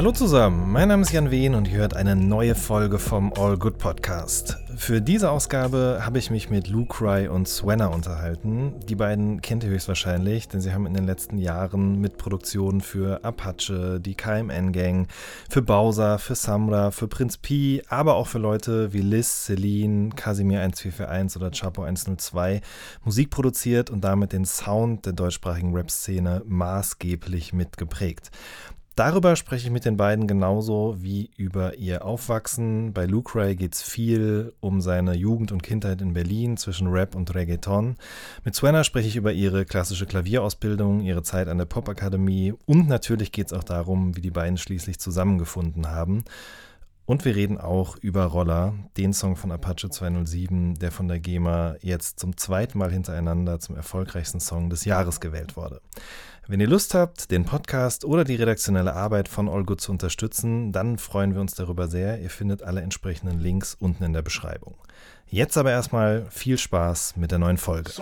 Hallo zusammen, mein Name ist Jan Wehn und ihr hört eine neue Folge vom All Good Podcast. Für diese Ausgabe habe ich mich mit Lou Cry und Swenna unterhalten. Die beiden kennt ihr höchstwahrscheinlich, denn sie haben in den letzten Jahren mit Produktionen für Apache, die KMN Gang, für Bowser, für Samra, für Prinz P, aber auch für Leute wie Liz, Celine, Casimir 1441 oder Chapo 102 Musik produziert und damit den Sound der deutschsprachigen Rap-Szene maßgeblich mitgeprägt. Darüber spreche ich mit den beiden genauso wie über ihr Aufwachsen. Bei Lucray geht es viel um seine Jugend und Kindheit in Berlin zwischen Rap und Reggaeton. Mit Swenna spreche ich über ihre klassische Klavierausbildung, ihre Zeit an der Popakademie und natürlich geht es auch darum, wie die beiden schließlich zusammengefunden haben. Und wir reden auch über Roller, den Song von Apache 207, der von der GEMA jetzt zum zweiten Mal hintereinander zum erfolgreichsten Song des Jahres gewählt wurde. Wenn ihr Lust habt, den Podcast oder die redaktionelle Arbeit von Good zu unterstützen, dann freuen wir uns darüber sehr. Ihr findet alle entsprechenden Links unten in der Beschreibung. Jetzt aber erstmal viel Spaß mit der neuen Folge.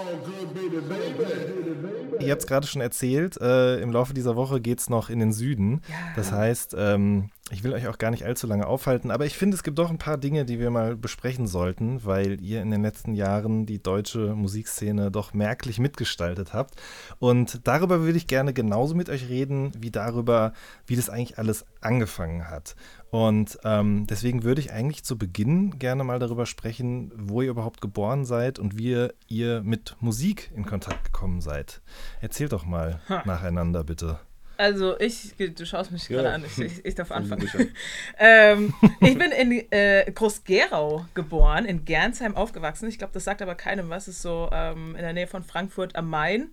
Ihr habt es gerade schon erzählt, äh, im Laufe dieser Woche geht es noch in den Süden. Das heißt, ähm, ich will euch auch gar nicht allzu lange aufhalten, aber ich finde, es gibt doch ein paar Dinge, die wir mal besprechen sollten, weil ihr in den letzten Jahren die deutsche Musikszene doch merklich mitgestaltet habt. Und darüber würde ich gerne genauso mit euch reden, wie darüber, wie das eigentlich alles angefangen hat. Und ähm, deswegen würde ich eigentlich zu Beginn gerne mal darüber sprechen, wo ihr überhaupt geboren seid und wie ihr mit Musik in Kontakt gekommen seid. Erzählt doch mal Ha. nacheinander, bitte. Also ich, du schaust mich Ja. gerade an, ich, ich, ich darf anfangen. Ähm, ich bin in äh, Groß-Gerau geboren, in Gernsheim aufgewachsen. Ich glaube, das sagt aber keinem was. Es ist so ähm, in der Nähe von Frankfurt am Main.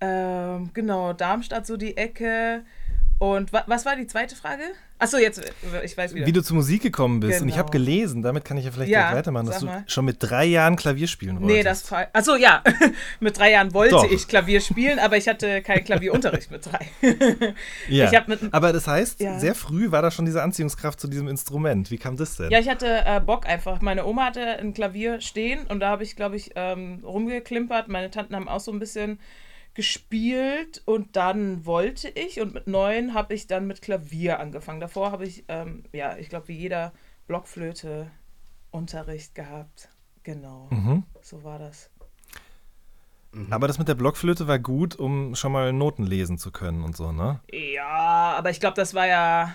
Ähm, genau, Darmstadt so die Ecke. Und wa was war die zweite Frage? Achso, jetzt, ich weiß wieder. Wie du zur Musik gekommen bist. Und ich Genau. habe gelesen, damit kann ich ja vielleicht Ja, gleich weitermachen, dass du schon mit drei Jahren Klavier spielen wolltest. Nee, das fall- Achso, ja. mit drei Jahren wollte Doch. ich Klavier spielen, aber ich hatte keinen Klavierunterricht mit drei. ja. mit- Aber das heißt, Ja. sehr früh war da schon diese Anziehungskraft zu diesem Instrument. Wie kam das denn? Ja, ich hatte äh, Bock einfach. Meine Oma hatte ein Klavier stehen und da habe ich, glaube ich, ähm, rumgeklimpert. Meine Tanten haben auch so ein bisschen gespielt und dann wollte ich und mit neun habe ich dann mit Klavier angefangen. Davor habe ich, ähm, ja, ich glaube, wie jeder Blockflöte Unterricht gehabt. Genau, Mhm. so war das. Aber das mit der Blockflöte war gut, um schon mal Noten lesen zu können und so, ne? Ja, aber ich glaube, das war ja.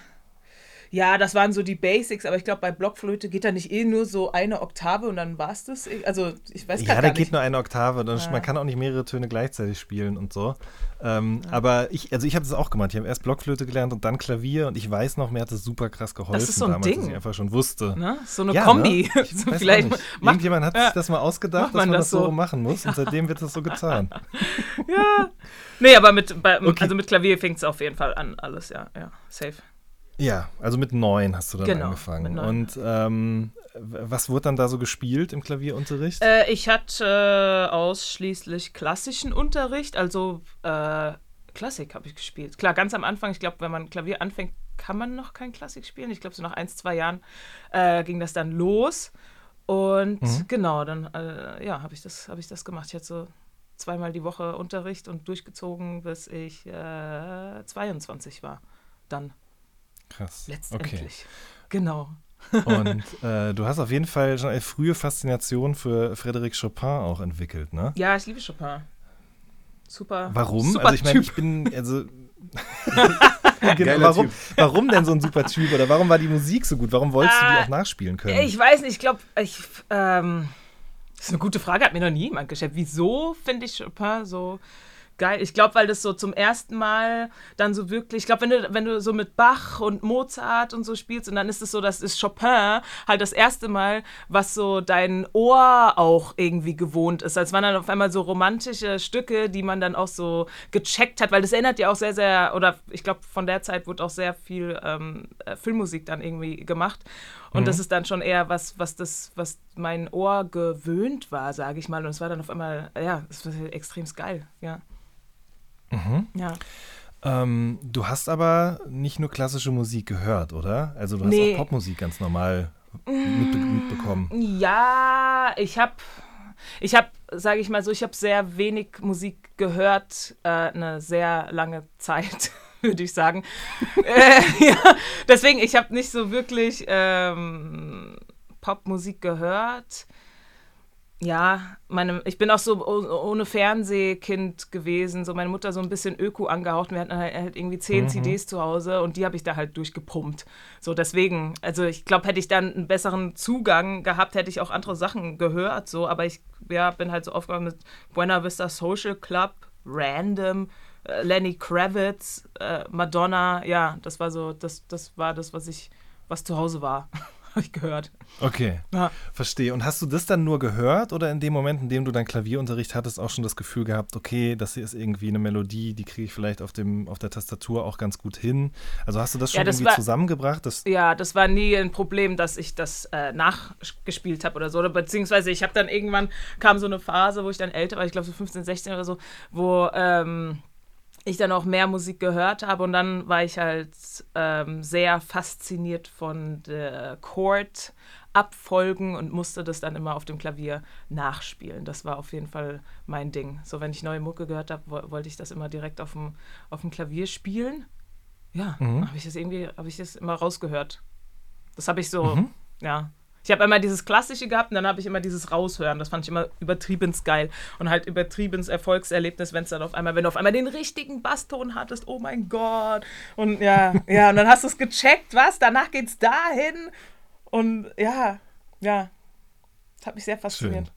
Ja, das waren so die Basics, aber ich glaube, bei Blockflöte geht da nicht eh nur so eine Oktave und dann war es das. Also, ich weiß Ja, grad da gar geht nicht. nur eine Oktave. Dann, Ja. Man kann auch nicht mehrere Töne gleichzeitig spielen und so. Ähm, Aber ich, also ich habe das auch gemacht. Ich habe erst Blockflöte gelernt und dann Klavier und ich weiß noch, mir hat das super krass geholfen ist so ein damals, dass Ding. ich einfach schon wusste. Ne? So eine Ja, Kombi. Ne? So vielleicht nicht. Irgendjemand hat ja. sich das mal ausgedacht, Macht dass man man das das so so? machen muss und seitdem wird das so getan. ja. Nee, aber mit, bei, Okay. also mit Klavier fängt es auf jeden Fall an, alles, ja, ja, safe. Ja, also mit neun hast du dann Genau, angefangen. Und ähm, was wurde dann da so gespielt im Klavierunterricht? Äh, ich hatte äh, ausschließlich klassischen Unterricht, also äh, Klassik habe ich gespielt. Klar, ganz am Anfang, ich glaube, wenn man Klavier anfängt, kann man noch kein Klassik spielen. Ich glaube, so nach ein, zwei Jahren äh, ging das dann los. Und Mhm. genau, dann äh, ja, habe ich, das- hab ich das gemacht. Ich hatte so zweimal die Woche Unterricht und durchgezogen, bis ich äh, 22 war. Dann Krass. letztendlich. Genau. Okay. Und äh, du hast auf jeden Fall schon eine frühe Faszination für Frédéric Chopin auch entwickelt, ne? Ja, ich liebe Chopin. Super. Warum? Super also ich meine, ich bin, also genau, warum, Typ. warum denn so ein super Typ? Oder warum war die Musik so gut? Warum wolltest du die Äh, auch nachspielen können? Ich weiß nicht, ich glaube, ich, ähm, das ist eine gute Frage, hat mir noch nie jemand gestellt. Wieso finde ich Chopin so geil? Ich glaube, weil das so zum ersten Mal dann so wirklich, ich glaube, wenn du, wenn du so mit Bach und Mozart und so spielst und dann ist es so, das ist Chopin halt das erste Mal, was so dein Ohr auch irgendwie gewohnt ist. Als waren dann auf einmal so romantische Stücke, die man dann auch so gecheckt hat, weil das erinnert ja auch sehr, sehr, oder ich glaube, von der Zeit wurde auch sehr viel ähm, äh, Filmmusik dann irgendwie gemacht. Und das ist dann schon eher was, was das, was mein Ohr gewöhnt war, sage ich mal. Und es war dann auf einmal, ja, es war extrem geil, ja. Ja. Ähm, du hast aber nicht nur klassische Musik gehört, oder? Also du hast Nee. auch Popmusik ganz normal mitbe mitbekommen. Ja, ich habe, ich habe, sage ich mal so, ich habe sehr wenig Musik gehört, äh, eine sehr lange Zeit, würde ich sagen. äh, ja, deswegen, ich habe nicht so wirklich ähm, Popmusik gehört. Ja, meine, ich bin auch so oh- ohne Fernsehkind gewesen, so meine Mutter so ein bisschen Öko angehaucht. Wir hatten halt, halt irgendwie zehn CDs zu Hause und die habe ich da halt durchgepumpt. So deswegen, also ich glaube, hätte ich dann einen besseren Zugang gehabt, hätte ich auch andere Sachen gehört, so, aber ich ja, bin halt so aufgegangen mit Buena Vista Social Club, Random, äh, Lenny Kravitz, äh, Madonna, ja, das war so, das, das war das, was ich, was zu Hause war, habe ich gehört. Okay, Ja. verstehe. Und hast du das dann nur gehört oder in dem Moment, in dem du dann Klavierunterricht hattest, auch schon das Gefühl gehabt, okay, das hier ist irgendwie eine Melodie, die kriege ich vielleicht auf, dem, auf der Tastatur auch ganz gut hin? Also hast du das schon Ja, das irgendwie war- zusammengebracht? Das, Ja, das war nie ein Problem, dass ich das äh, nachgespielt habe oder so. Oder beziehungsweise ich habe dann irgendwann kam so eine Phase, wo ich dann älter war, ich glaube so 15, 16 oder so, wo ähm, ich dann auch mehr Musik gehört habe und dann war ich halt ähm, sehr fasziniert von der Chord. Abfolgen und musste das dann immer auf dem Klavier nachspielen. Das war auf jeden Fall mein Ding. So, wenn ich neue Mucke gehört habe, wo, wollte ich das immer direkt auf dem, auf dem Klavier spielen. Ja, Mhm. habe ich das irgendwie, habe ich das immer rausgehört. Das habe ich so, Mhm. ja. Ich habe immer dieses Klassische gehabt und dann habe ich immer dieses Raushören. Das fand ich immer übertrieben geil. Und halt übertrieben Erfolgserlebnis, wenn es dann auf einmal, wenn du auf einmal den richtigen Basston hattest, oh mein Gott. Und ja, ja, und dann hast du es gecheckt, was? Danach geht's dahin. Und ja, ja. Das hat mich sehr fasziniert.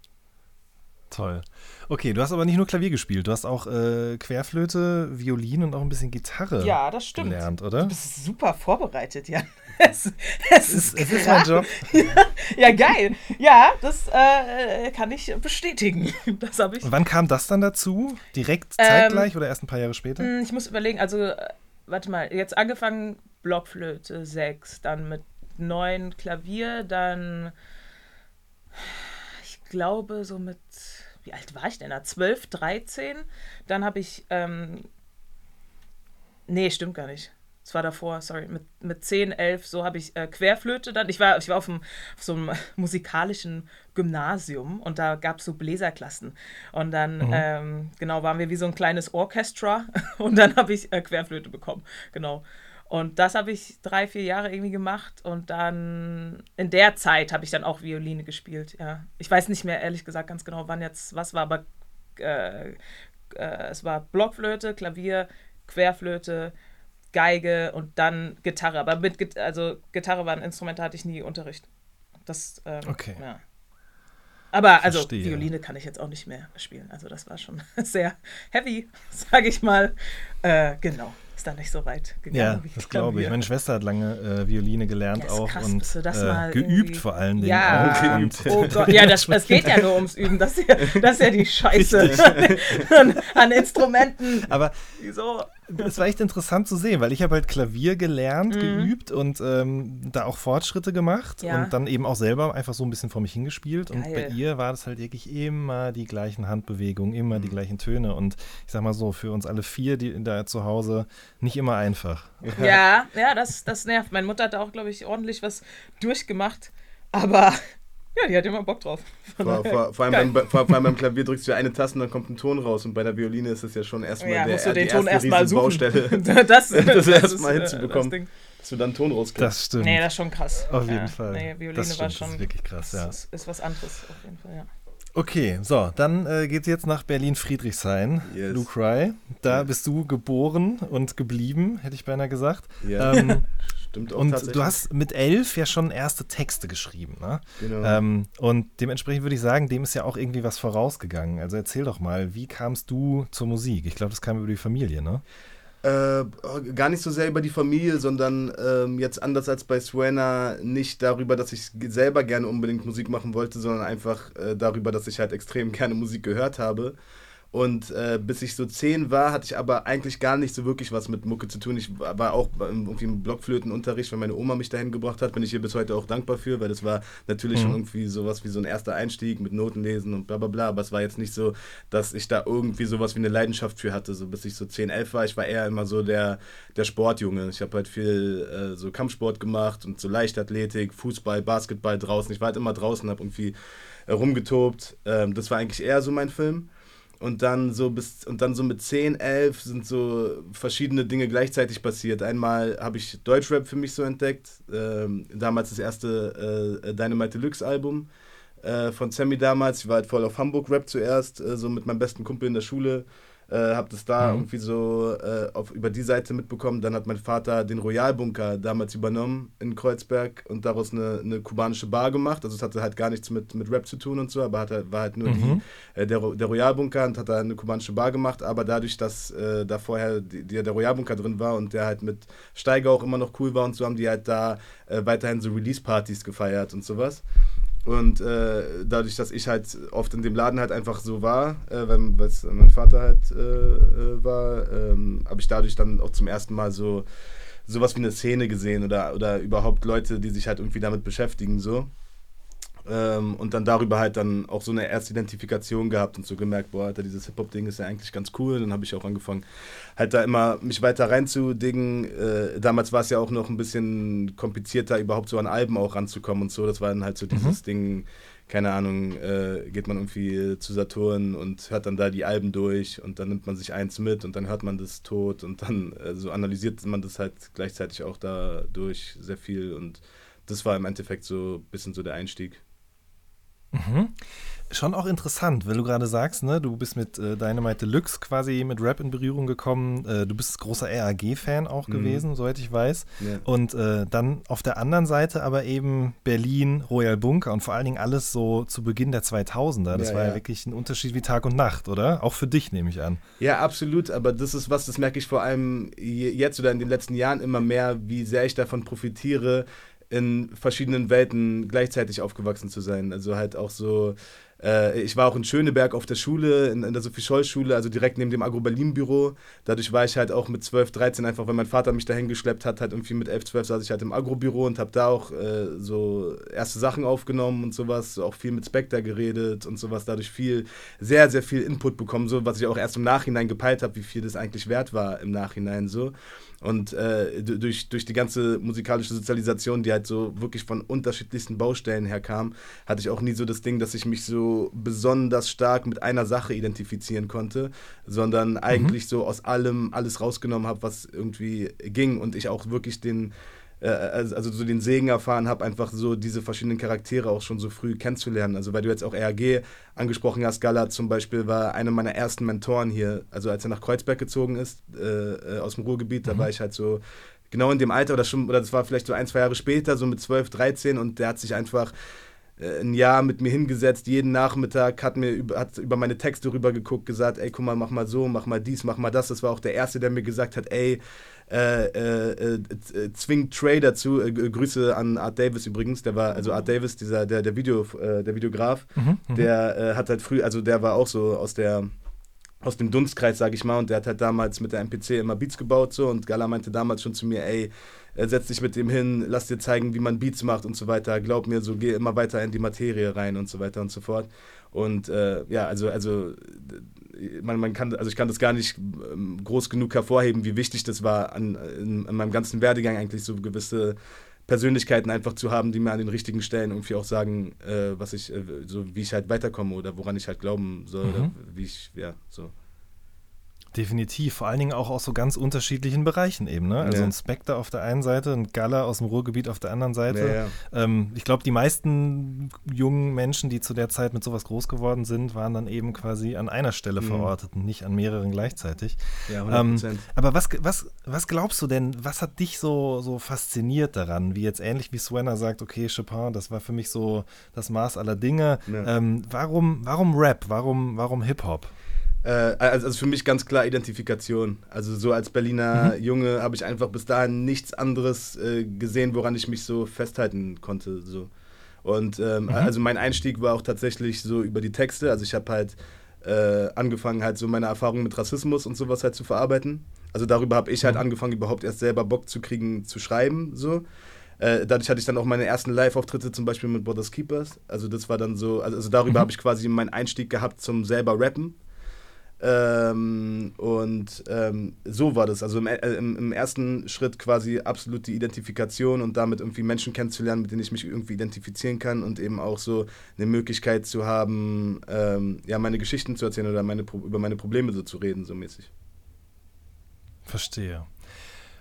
Toll. Okay, du hast aber nicht nur Klavier gespielt, du hast auch äh, Querflöte, Violin und auch ein bisschen Gitarre Ja, das stimmt. gelernt, oder? Du bist super vorbereitet, Jan. Es, es ist, Es ist mein Job. Ja, geil. Ja, das äh, kann ich bestätigen. Das habe ich. Und wann kam das dann dazu? Direkt Ähm, zeitgleich oder erst ein paar Jahre später? Hm, Ich muss überlegen, also, äh, warte mal, jetzt angefangen Blockflöte 6, dann mit 9 Klavier, dann, ich glaube, so mit, wie alt war ich denn da? 12, 13. Dann habe ich, ähm, nee, stimmt gar nicht. Es war davor, sorry, mit, mit 10, 11, so habe ich äh, Querflöte dann. Ich war, ich war auf, dem, auf so einem musikalischen Gymnasium und da gab es so Bläserklassen. Und dann, ähm, genau, waren wir wie so ein kleines Orchestra und dann habe ich äh, Querflöte bekommen. Genau. Und das habe ich drei, vier Jahre irgendwie gemacht und dann in der Zeit habe ich dann auch Violine gespielt. Ja, ich weiß nicht mehr ehrlich gesagt ganz genau, wann jetzt was war, aber äh, äh, es war Blockflöte, Klavier, Querflöte, Geige und dann Gitarre. Aber mit Git also Gitarre war ein Instrument, da hatte ich nie Unterricht. Das ähm, Okay. Ja. Aber also Verstehe. Violine kann ich jetzt auch nicht mehr spielen. Also das war schon sehr heavy, sage ich mal. Äh, genau, ist da nicht so weit gegangen. Ja, wie das glaube ich. Meine Schwester hat lange äh, Violine gelernt Ja, ist auch krass, und bis du das äh, mal geübt vor allen Dingen Ja. auch. Geübt. Oh Gott, ja, das, es geht ja nur ums Üben. Das ist ja, das ist ja die Scheiße an, an Instrumenten. aber Wieso? Es war echt interessant zu sehen, weil ich habe halt Klavier gelernt, Mhm. geübt und ähm, da auch Fortschritte gemacht Ja. und dann eben auch selber einfach so ein bisschen vor mich hingespielt. Und bei Geil. ihr war das halt wirklich immer die gleichen Handbewegungen, immer Mhm. die gleichen Töne. Und ich sag mal so, für uns alle vier, die da zu Hause, nicht immer einfach. Ja, ja, das, das nervt. Meine Mutter hat da auch, glaube ich, ordentlich was durchgemacht. Aber ja, die hat immer Bock drauf. Vor, vor, vor, allem beim, vor, vor allem beim Klavier drückst du eine Taste und dann kommt ein Ton raus. Und bei der Violine ist das ja schon erstmal ja, der, musst du die den Ton erste erstmal suchen. Riesenbaustelle, das, das ist, erstmal äh, hinzubekommen. das Ding. dass du dann Ton rauskriegst. Das stimmt. Nee, das ist schon krass. Auf jeden ja. Fall. Nee, Violine das war stimmt, schon. das ist wirklich krass, ja. Das ist, ist was anderes auf jeden Fall, ja. Okay, so, dann äh, geht's jetzt nach Berlin-Friedrichshain. Yes. Lou Cry. Da bist du geboren und geblieben, hätte ich beinahe gesagt. Ja, Ähm, stimmt auch und du hast mit elf ja schon erste Texte geschrieben, ne? Genau. Ähm, und dementsprechend würde ich sagen, dem ist ja auch irgendwie was vorausgegangen. Also erzähl doch mal, wie kamst du zur Musik? Ich glaube, das kam über die Familie, ne? Äh, gar nicht so sehr über die Familie, sondern ähm, jetzt anders als bei Suena nicht darüber, dass ich selber gerne unbedingt Musik machen wollte, sondern einfach äh, darüber, dass ich halt extrem gerne Musik gehört habe. Und äh, bis ich so zehn war, hatte ich aber eigentlich gar nicht so wirklich was mit Mucke zu tun. Ich war auch irgendwie im Blockflötenunterricht, wenn meine Oma mich dahin gebracht hat, bin ich ihr bis heute auch dankbar für, weil das war natürlich mhm. schon irgendwie sowas wie so ein erster Einstieg mit Notenlesen und bla bla bla. Aber es war jetzt nicht so, dass ich da irgendwie sowas wie eine Leidenschaft für hatte, so bis ich so 10, 11 war. Ich war eher immer so der, der Sportjunge. Ich habe halt viel äh, so Kampfsport gemacht und so Leichtathletik, Fußball, Basketball draußen. Ich war halt immer draußen, habe irgendwie rumgetobt. Ähm, das war eigentlich eher so mein Film und dann so bis und dann so mit 10, 11 sind so verschiedene Dinge gleichzeitig passiert. Einmal habe ich Deutschrap für mich so entdeckt, ähm, damals das erste äh, Dynamite Deluxe Album äh, von Sammy damals. Ich war halt voll auf Hamburg Rap zuerst, äh, so mit meinem besten Kumpel in der Schule. Äh, habe das da mhm. irgendwie so äh, auf, über die Seite mitbekommen. Dann hat mein Vater den Royalbunker damals übernommen in Kreuzberg und daraus eine, eine kubanische Bar gemacht. Also es hatte halt gar nichts mit, mit Rap zu tun und so, aber hat, war halt nur mhm. die, äh, der, der Royalbunker und hat da eine kubanische Bar gemacht. Aber dadurch, dass äh, da vorher die, die, der Royalbunker drin war und der halt mit Steiger auch immer noch cool war und so, haben die halt da äh, weiterhin so Release-Partys gefeiert und sowas. Und äh, dadurch, dass ich halt oft in dem Laden halt einfach so war, äh, weil mein Vater halt äh, äh, war, ähm, habe ich dadurch dann auch zum ersten Mal so sowas wie eine Szene gesehen oder, oder überhaupt Leute, die sich halt irgendwie damit beschäftigen so. Ähm, und dann darüber halt dann auch so eine erste Identifikation gehabt und so gemerkt, boah, Alter, dieses Hip-Hop-Ding ist ja eigentlich ganz cool. Dann habe ich auch angefangen, halt da immer mich weiter reinzudingen. Äh, damals war es ja auch noch ein bisschen komplizierter, überhaupt so an Alben auch ranzukommen und so. Das war dann halt so dieses mhm. Ding, keine Ahnung, äh, geht man irgendwie zu Saturn und hört dann da die Alben durch und dann nimmt man sich eins mit und dann hört man das tot und dann äh, so analysiert man das halt gleichzeitig auch dadurch sehr viel und das war im Endeffekt so ein bisschen so der Einstieg. Mhm. Schon auch interessant, wenn du gerade sagst, ne, du bist mit äh, Dynamite Deluxe quasi mit Rap in Berührung gekommen. Äh, du bist großer RAG-Fan auch mhm. gewesen, soweit ich weiß. Ja. Und äh, dann auf der anderen Seite aber eben Berlin, Royal Bunker und vor allen Dingen alles so zu Beginn der 2000er. Das ja, war ja. ja wirklich ein Unterschied wie Tag und Nacht, oder? Auch für dich nehme ich an. Ja, absolut. Aber das ist was, das merke ich vor allem jetzt oder in den letzten Jahren immer mehr, wie sehr ich davon profitiere, in verschiedenen Welten gleichzeitig aufgewachsen zu sein. Also halt auch so, äh, ich war auch in Schöneberg auf der Schule, in, in der Sophie-Scholl-Schule, also direkt neben dem Agro-Berlin-Büro. Dadurch war ich halt auch mit 12, 13 einfach, weil mein Vater mich dahin geschleppt hat, halt irgendwie mit 11, 12 saß ich halt im Agro-Büro und habe da auch äh, so erste Sachen aufgenommen und sowas, auch viel mit Spectre geredet und sowas, dadurch viel, sehr, sehr viel Input bekommen, so was ich auch erst im Nachhinein gepeilt habe, wie viel das eigentlich wert war im Nachhinein so. Und äh, durch, durch die ganze musikalische Sozialisation, die halt so wirklich von unterschiedlichsten Baustellen herkam, hatte ich auch nie so das Ding, dass ich mich so besonders stark mit einer Sache identifizieren konnte, sondern mhm. eigentlich so aus allem alles rausgenommen habe, was irgendwie ging und ich auch wirklich den äh, also, so den Segen erfahren habe, einfach so diese verschiedenen Charaktere auch schon so früh kennenzulernen. Also weil du jetzt auch RAG angesprochen hast, Gala zum Beispiel war einer meiner ersten Mentoren hier. Also als er nach Kreuzberg gezogen ist, äh, äh aus dem Ruhrgebiet, mhm. da war ich halt so genau in dem Alter oder schon, oder das war vielleicht so ein, zwei Jahre später, so mit 12, 13 und der hat sich einfach äh, ein Jahr mit mir hingesetzt, jeden Nachmittag, hat mir über, hat über meine Texte rübergeguckt, gesagt, ey, guck mal, mach mal so, mach mal dies, mach mal das. Das war auch der Erste, der mir gesagt hat, ey, äh, äh, äh, zwingt Trey dazu. Äh, Grüße an Art Davis übrigens, der war, also Art Davis, dieser, der, der, Video, äh, der Videograf, mhm, mhm, der hat halt früh, also der war auch so aus der aus dem Dunstkreis, sag ich mal, und der hat halt damals mit der MPC immer Beats gebaut so und Gala meinte damals schon zu mir, ey, setz dich mit dem hin, lass dir zeigen, wie man Beats macht und so weiter, glaub mir, so geh immer weiter in die Materie rein und so weiter und so fort. Und äh, ja, also, also man, man kann, also ich kann das gar nicht ähm, groß genug hervorheben, wie wichtig das war, an, in, in meinem ganzen Werdegang eigentlich so gewisse Persönlichkeiten einfach zu haben, die mir an den richtigen Stellen irgendwie auch sagen, äh, was ich, äh, so wie ich halt weiterkomme oder woran ich halt glauben soll, mhm. oder wie ich, ja, so. Definitiv, vor allen Dingen auch aus so ganz unterschiedlichen Bereichen eben. Ne? Also ja. ein Spectre auf der einen Seite, ein Gala aus dem Ruhrgebiet auf der anderen Seite. Ja, ja. Ähm, ich glaube, die meisten jungen Menschen, die zu der Zeit mit sowas groß geworden sind, waren dann eben quasi an einer Stelle mhm. verortet und nicht an mehreren gleichzeitig. Ja, 100%. Ähm, aber was, was, was glaubst du denn, was hat dich so, so fasziniert daran? Wie jetzt ähnlich wie Swenner sagt, okay, Chopin, das war für mich so das Maß aller Dinge. Ähm, warum, warum Rap? Warum, warum Hip-Hop? Äh, also, also für mich ganz klar Identifikation. Also so als Berliner mhm. Junge habe ich einfach bis dahin nichts anderes äh, gesehen, woran ich mich so festhalten konnte. So. Und ähm, mhm. also mein Einstieg war auch tatsächlich so über die Texte. Also ich habe halt äh, angefangen, halt so meine Erfahrungen mit Rassismus und sowas halt zu verarbeiten. Also darüber habe ich halt Mhm. angefangen, überhaupt erst selber Bock zu kriegen, zu schreiben, so. Äh, dadurch hatte ich dann auch meine ersten Live-Auftritte zum Beispiel mit Brothers Keepers. Also das war dann so, also, also darüber Mhm. habe ich quasi meinen Einstieg gehabt zum selber Rappen. Ähm, und ähm, so war das. Also im, äh, im, im ersten Schritt quasi absolut die Identifikation und damit irgendwie Menschen kennenzulernen, mit denen ich mich irgendwie identifizieren kann und eben auch so eine Möglichkeit zu haben, ähm, ja, meine Geschichten zu erzählen oder meine, über meine Probleme so zu reden, so mäßig. Verstehe.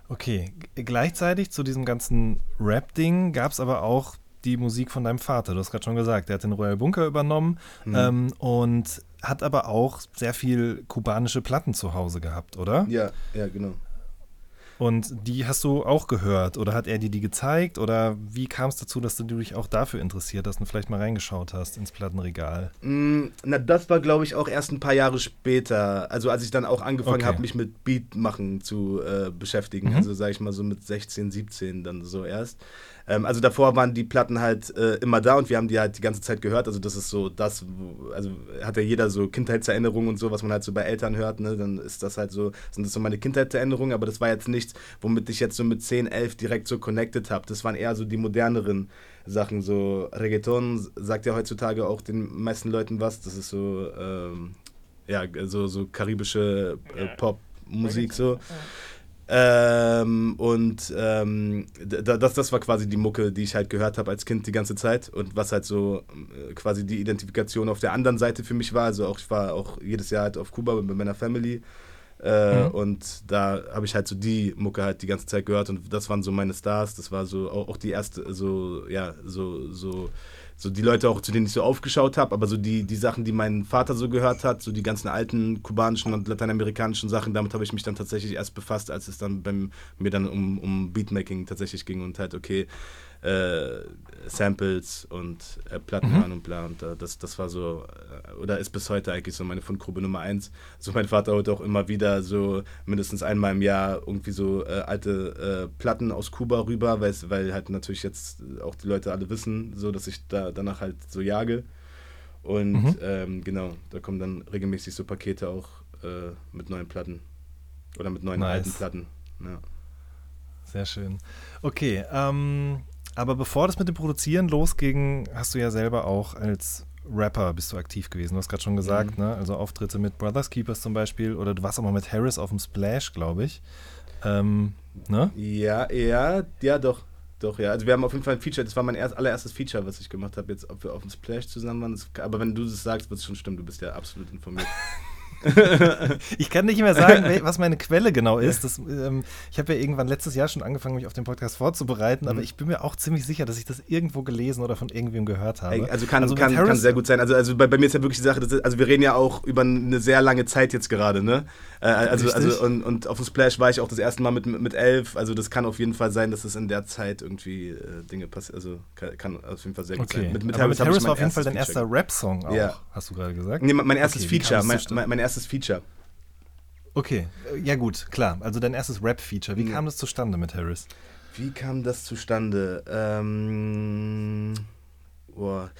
Okay, gleichzeitig zu diesem ganzen Rap-Ding gab es aber auch die Musik von deinem Vater. Du hast gerade schon gesagt, der hat den Royal Bunker übernommen Mhm. ähm, und hat aber auch sehr viel kubanische Platten zu Hause gehabt, oder? Ja, ja, genau. Und die hast du auch gehört oder hat er dir die gezeigt oder wie kam es dazu, dass du dich auch dafür interessiert hast und vielleicht mal reingeschaut hast ins Plattenregal? Mm, Na, das war, glaube ich, auch erst ein paar Jahre später. Also als ich dann auch angefangen Okay. habe, mich mit Beat machen zu äh, beschäftigen. Mhm. Also sage ich mal so mit 16, 17 dann so erst. Ähm, also davor waren die Platten halt äh, immer da und wir haben die halt die ganze Zeit gehört. Also das ist so das, also hat ja jeder so Kindheitserinnerungen und so, was man halt so bei Eltern hört. Ne? Dann ist das halt so, sind das so meine Kindheitserinnerungen. Aber das war jetzt nichts, womit ich jetzt so mit 10, 11 direkt so connected habe. Das waren eher so die moderneren Sachen. So Reggaeton sagt ja heutzutage auch den meisten Leuten was. Das ist so, ähm, ja, so, so karibische äh, Pop-Musik so. Ähm, und ähm, das, das war quasi die Mucke, die ich halt gehört habe als Kind die ganze Zeit und was halt so äh, quasi die Identifikation auf der anderen Seite für mich war. Also auch ich war auch jedes Jahr halt auf Kuba mit meiner Family äh, Mhm. und da habe ich halt so die Mucke halt die ganze Zeit gehört und das waren so meine Stars. Das war so auch, auch die erste, so ja, so so so die Leute auch, zu denen ich so aufgeschaut habe, aber so die, die Sachen, die mein Vater so gehört hat, so die ganzen alten kubanischen und lateinamerikanischen Sachen, damit habe ich mich dann tatsächlich erst befasst, als es dann beim, mir dann um, um Beatmaking tatsächlich ging und halt, okay, äh, Samples und äh, Platten Mhm. hören und bla und äh, das, das war so, äh, oder ist bis heute eigentlich so meine Fundgrube Nummer eins. So mein Vater holt auch immer wieder so mindestens einmal im Jahr irgendwie so äh, alte äh, Platten aus Kuba rüber, weil, halt natürlich jetzt auch die Leute alle wissen, so dass ich da danach halt so jage. Und Mhm. ähm, genau, da kommen dann regelmäßig so Pakete auch mit neuen Platten. Oder mit neuen Nice. alten Platten. Ja. Sehr schön. Okay, ähm, aber bevor das mit dem Produzieren losging, hast du ja selber auch als Rapper bist du aktiv gewesen. Du hast gerade schon gesagt, Mhm. ne? Also Auftritte mit Brothers Keepers zum Beispiel oder du warst auch mal mit Harris auf dem Splash, glaube ich. Ähm, ne? Ja, ja, ja, doch. Doch, ja. Also wir haben auf jeden Fall ein Feature, das war mein erst, allererstes Feature, was ich gemacht habe, jetzt, ob wir auf dem Splash zusammen waren. Das, aber wenn du das sagst, wird es schon stimmen, du bist ja absolut informiert. Ich kann nicht mehr sagen, was meine Quelle genau ist. Das, ähm, ich habe ja irgendwann letztes Jahr schon angefangen, mich auf den Podcast vorzubereiten, aber Mhm. ich bin mir auch ziemlich sicher, dass ich das irgendwo gelesen oder von irgendwem gehört habe. Also kann, mit kann, Harris- kann sehr gut sein. Also, also bei, bei mir ist ja wirklich die Sache, das ist, also wir reden ja auch über eine sehr lange Zeit jetzt gerade, ne? Äh, also, Richtig. also und, und auf dem Splash war ich auch das erste Mal mit, mit elf. Also das kann auf jeden Fall sein, dass es in der Zeit irgendwie äh, Dinge passieren. Also kann, kann auf jeden Fall sehr gut Okay, sein. aber mit hab Harris, ich mein war auf jeden Fall dein erster. Rap-Song auch, Ja. hast du gerade gesagt? Nee, mein erstes Okay, Feature, mein, mein, mein erstes Feature. Okay, äh, ja gut, klar. Also dein erstes Rap-Feature. Wie Ja. kam das zustande mit Harris? Wie kam das zustande? Ähm, boah,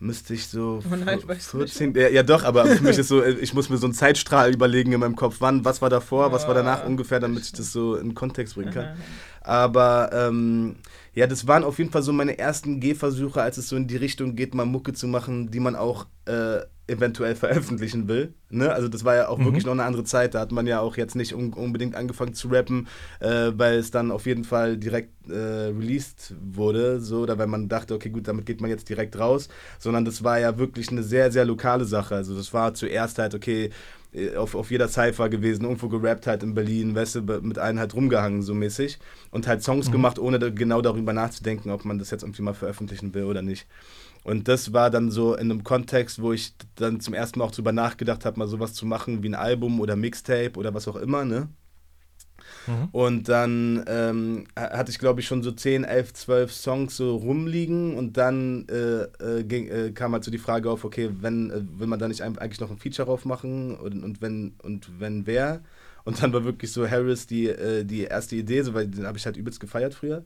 müsste ich so Oh nein, v- weißt du nicht 14, ja, ja doch, aber für mich ist so, äh, ich muss mir so einen Zeitstrahl überlegen in meinem Kopf, wann, was war davor, was war danach ungefähr, damit ich das so in Kontext bringen kann. Aber ähm, ja, das waren auf jeden Fall so meine ersten Gehversuche, als es so in die Richtung geht, mal Mucke zu machen, die man auch äh, eventuell veröffentlichen will. Ne? Also das war ja auch Mhm. wirklich noch eine andere Zeit. Da hat man ja auch jetzt nicht un unbedingt angefangen zu rappen, äh, weil es dann auf jeden Fall direkt äh, released wurde, so, oder weil man dachte, okay, gut, damit geht man jetzt direkt raus, sondern das war ja wirklich eine sehr, sehr lokale Sache. Also das war zuerst halt, okay, äh, auf, auf jeder Cypher gewesen, irgendwo gerappt halt in Berlin, weißt du, mit allen halt rumgehangen so mäßig und halt Songs Mhm. gemacht, ohne da genau darüber nachzudenken, ob man das jetzt irgendwie mal veröffentlichen will oder nicht. Und das war dann so in einem Kontext, wo ich dann zum ersten Mal auch drüber nachgedacht habe, mal sowas zu machen wie ein Album oder Mixtape oder was auch immer, ne? Mhm. Und dann ähm, ha- hatte ich, glaube ich, schon so 10, 11, 12 Songs so rumliegen und dann äh, äh, ging, äh, kam halt so die Frage auf, okay, wenn, äh, will man da nicht eigentlich noch ein Feature drauf machen und, und wenn und wenn wer? Und dann war wirklich so Harris die, äh, die erste Idee, so, weil den habe ich halt übelst gefeiert früher.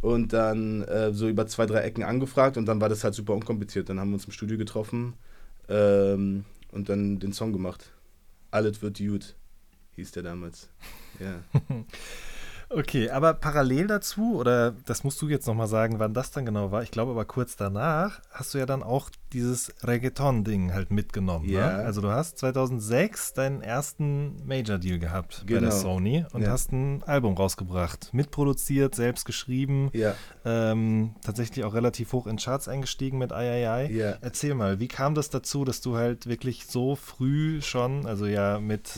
Und dann äh, so über zwei, drei Ecken angefragt und dann war das halt super unkompliziert. Dann haben wir uns im Studio getroffen ähm, und dann den Song gemacht. Alles wird gut, hieß der damals. Ja. Okay, aber parallel dazu, oder das musst du jetzt nochmal sagen, wann das dann genau war, ich glaube aber kurz danach, hast du ja dann auch dieses Reggaeton-Ding halt mitgenommen. Ja. Ne? Also du hast 2006 deinen ersten Major-Deal gehabt bei der Genau. Sony und Ja. hast ein Album rausgebracht. Mitproduziert, selbst geschrieben, Ja. ähm, tatsächlich auch relativ hoch in Charts eingestiegen mit III. Ja. Erzähl mal, wie kam das dazu, dass du halt wirklich so früh schon, also ja mit,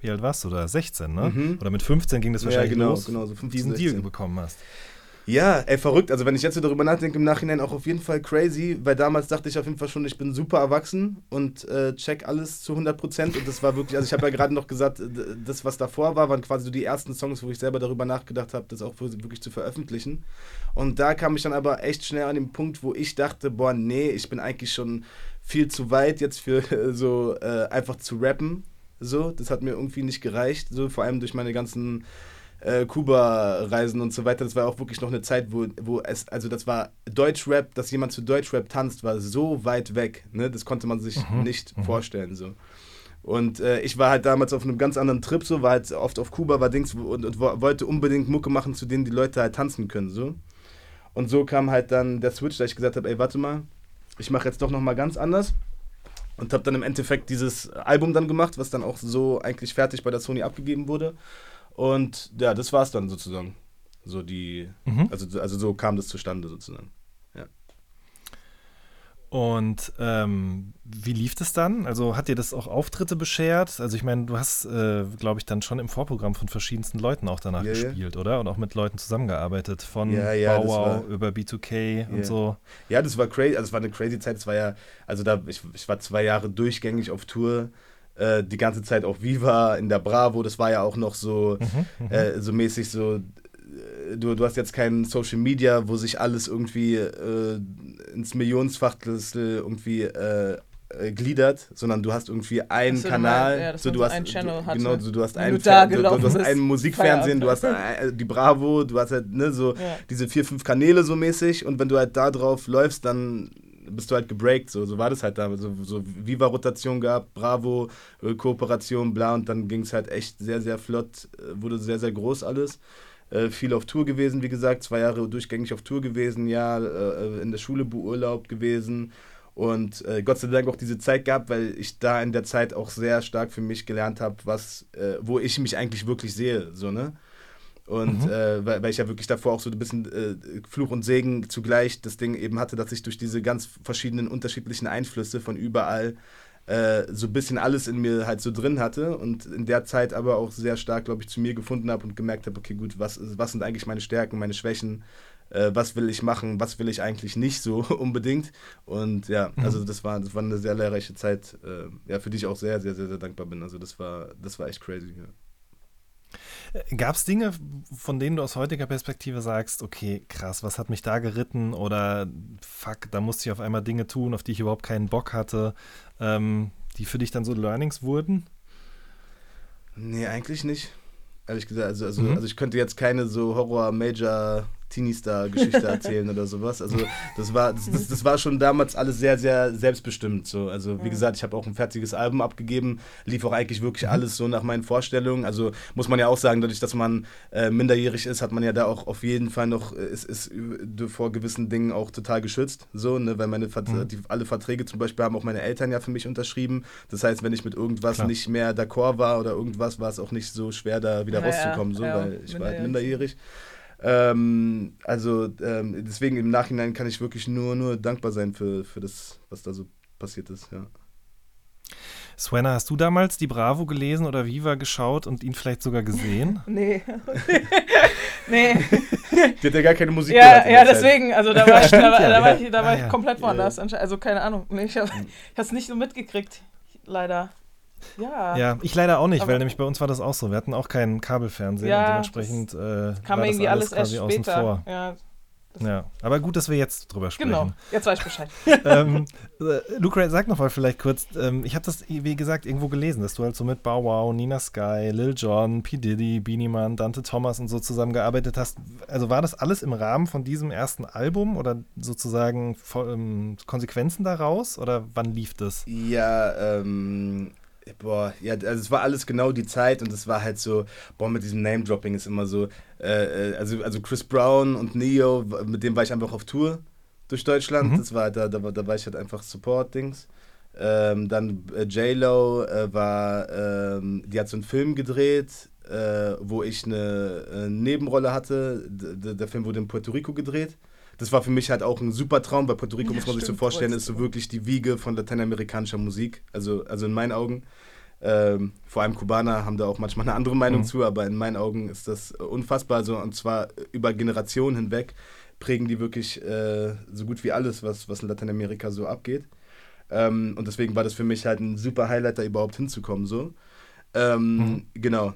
wie alt warst du da? 16, ne? Mhm. Oder mit 15 ging das wahrscheinlich genau, los, genau, so 15, diesen 16. Deal bekommen hast. Ja, ey, verrückt. Also, wenn ich jetzt so darüber nachdenke, im Nachhinein auch auf jeden Fall crazy, weil damals dachte ich auf jeden Fall schon, ich bin super erwachsen und äh, check alles zu 100 Prozent. Und das war wirklich, also ich habe ja gerade noch gesagt, das, was davor war, waren quasi so die ersten Songs, wo ich selber darüber nachgedacht habe, das auch wirklich zu veröffentlichen. Und da kam ich dann aber echt schnell an den Punkt, wo ich dachte, boah, nee, ich bin eigentlich schon viel zu weit jetzt für so äh, einfach zu rappen. So, das hat mir irgendwie nicht gereicht, so vor allem durch meine ganzen äh, Kuba-Reisen und so weiter. Das war auch wirklich noch eine Zeit, wo, wo es, also das war Deutschrap, dass jemand zu Deutschrap tanzt, war so weit weg. Ne? Das konnte man sich nicht vorstellen. So. Und äh, ich war halt damals auf einem ganz anderen Trip, so, war halt oft auf Kuba, war Dings und, und wo- wollte unbedingt Mucke machen, zu denen die Leute halt tanzen können. So. Und so kam halt dann der Switch, da ich gesagt habe, ey, warte mal, ich mache jetzt doch nochmal ganz anders. Und habe dann im Endeffekt dieses Album dann gemacht, was dann auch so eigentlich fertig bei der Sony abgegeben wurde. Und ja, das war es dann sozusagen. So die, Mhm. also, also so kam das zustande sozusagen. Und ähm, wie lief das dann? Also hat dir das auch Auftritte beschert? Also ich meine, du hast, äh, glaube ich, dann schon im Vorprogramm von verschiedensten Leuten auch danach Ja, ja. gespielt, oder? Und auch mit Leuten zusammengearbeitet, von Ja, ja, Bow Wow war- über B2K Ja. und so. Ja, das war crazy, also es war eine crazy Zeit. Es war ja, also da, ich, ich war zwei Jahre durchgängig auf Tour. Äh, die ganze Zeit auf Viva, in der Bravo, das war ja auch noch so, Mhm, äh, so mäßig so. äh, Du, du hast jetzt kein Social Media, wo sich alles irgendwie äh, ins Millionenfache irgendwie äh, äh, gliedert, sondern du hast irgendwie einen so, du Kanal, ja, dass so, du hast einen Channel du, genau, so, du hast einen Fer- du, du, hast bist. ein Musikfernsehen, du hast äh, die Bravo, du hast halt ne so Ja. diese vier fünf Kanäle so mäßig und wenn du halt da drauf läufst, dann bist du halt gebreakt, so, so war das halt damals, so, so Viva-Rotation gehabt, Bravo, äh, Kooperation, bla und dann ging es halt echt sehr, sehr flott, äh, wurde sehr, sehr groß alles. Äh, viel auf Tour gewesen, wie gesagt, zwei Jahre durchgängig auf Tour gewesen, ja, äh, in der Schule beurlaubt gewesen und äh, Gott sei Dank auch diese Zeit gehabt, weil ich da in der Zeit auch sehr stark für mich gelernt habe, was, äh, wo ich mich eigentlich wirklich sehe, so, ne? Und äh, weil, weil ich ja wirklich davor auch so ein bisschen äh, Fluch und Segen zugleich das Ding eben hatte, dass ich durch diese ganz verschiedenen unterschiedlichen Einflüsse von überall äh, so ein bisschen alles in mir halt so drin hatte und in der Zeit aber auch sehr stark, glaube ich, zu mir gefunden habe und gemerkt habe, okay, gut, was, was sind eigentlich meine Stärken, meine Schwächen, äh, was will ich machen, was will ich eigentlich nicht so unbedingt. Und ja, also das war, das war eine sehr lehrreiche Zeit, äh, ja, für die ich auch sehr, sehr, sehr, sehr dankbar bin. Also das war, das war echt crazy. Ja. Gab es Dinge, von denen du aus heutiger Perspektive sagst, okay, krass, was hat mich da geritten? Oder fuck, da musste ich auf einmal Dinge tun, auf die ich überhaupt keinen Bock hatte, ähm, die für dich dann so Learnings wurden? Nee, eigentlich nicht. Ehrlich gesagt, also, also, Mhm. also ich könnte jetzt keine so Horror-Major Teenie-Star-Geschichte erzählen oder sowas. Also das war, das, das, war schon damals alles sehr, sehr selbstbestimmt. So. Also wie gesagt, ich habe auch ein fertiges Album abgegeben, lief auch eigentlich wirklich alles so nach meinen Vorstellungen. Also muss man ja auch sagen, dadurch, dass man äh, minderjährig ist, hat man ja da auch auf jeden Fall noch, äh, ist, ist äh, vor gewissen Dingen auch total geschützt. So, ne? Weil meine Vert die, alle Verträge zum Beispiel haben auch meine Eltern ja für mich unterschrieben. Das heißt, wenn ich mit irgendwas Klar. nicht mehr d'accord war oder irgendwas, war es auch nicht so schwer, da wieder Ja, rauszukommen, so, ja, weil ich war halt minderjährig. minderjährig. Ähm, also ähm, deswegen im Nachhinein kann ich wirklich nur, nur dankbar sein für, für das, was da so passiert ist, ja. Swenna, hast du damals die Bravo gelesen oder Viva geschaut und ihn vielleicht sogar gesehen? Nee. nee. Die hat ja gar keine Musik Ja, ja, deswegen, also da war ich, da war, da war ich, da war Ah, ich komplett woanders. Ja. anscheinend. Also keine Ahnung. Nee, ich habe es nicht so mitgekriegt, leider. Ja. Ja, ich leider auch nicht, Aber- weil nämlich bei uns war das auch so. Wir hatten auch keinen Kabelfernsehen Ja, und dementsprechend äh, Kam war irgendwie das alles, alles quasi erst außen vor. Ja, Ja, aber gut, dass wir jetzt drüber sprechen. Genau, jetzt weiß ich Bescheid. ähm, äh, Luke Ray, sag noch mal vielleicht kurz, ähm, ich habe das, wie gesagt, irgendwo gelesen, dass du halt so mit Bow Wow, Nina Sky, Lil Jon, P. Diddy, Beanie Man, Dante Thomas und so zusammengearbeitet hast. Also war das alles im Rahmen von diesem ersten Album oder sozusagen voll, ähm, Konsequenzen daraus oder wann lief das? Ja, ähm, boah, ja, also es war alles genau die Zeit und es war halt so, boah, mit diesem Name-Dropping ist immer so, äh, äh, also, also Chris Brown und Neo, mit dem war ich einfach auf Tour durch Deutschland, Mhm. das war, da, da, war- da war ich halt einfach Support-Dings. Ähm, dann äh, J-Lo äh, war, ähm, die hat so einen Film gedreht, äh, wo ich eine äh, Nebenrolle hatte. D- der Film wurde in Puerto Rico gedreht. Das war für mich halt auch ein super Traum, weil Puerto Rico, Ja, muss man sich so stimmt, vorstellen, ist so wirklich die Wiege von lateinamerikanischer Musik. Also, also in meinen Augen. Ähm, vor allem Kubaner haben da auch manchmal eine andere Meinung Mhm. zu, aber in meinen Augen ist das unfassbar. So, und zwar über Generationen hinweg prägen die wirklich äh, so gut wie alles, was, was in Lateinamerika so abgeht. Ähm, und deswegen war das für mich halt ein super Highlight, da überhaupt hinzukommen. So. Ähm, Mhm. Genau.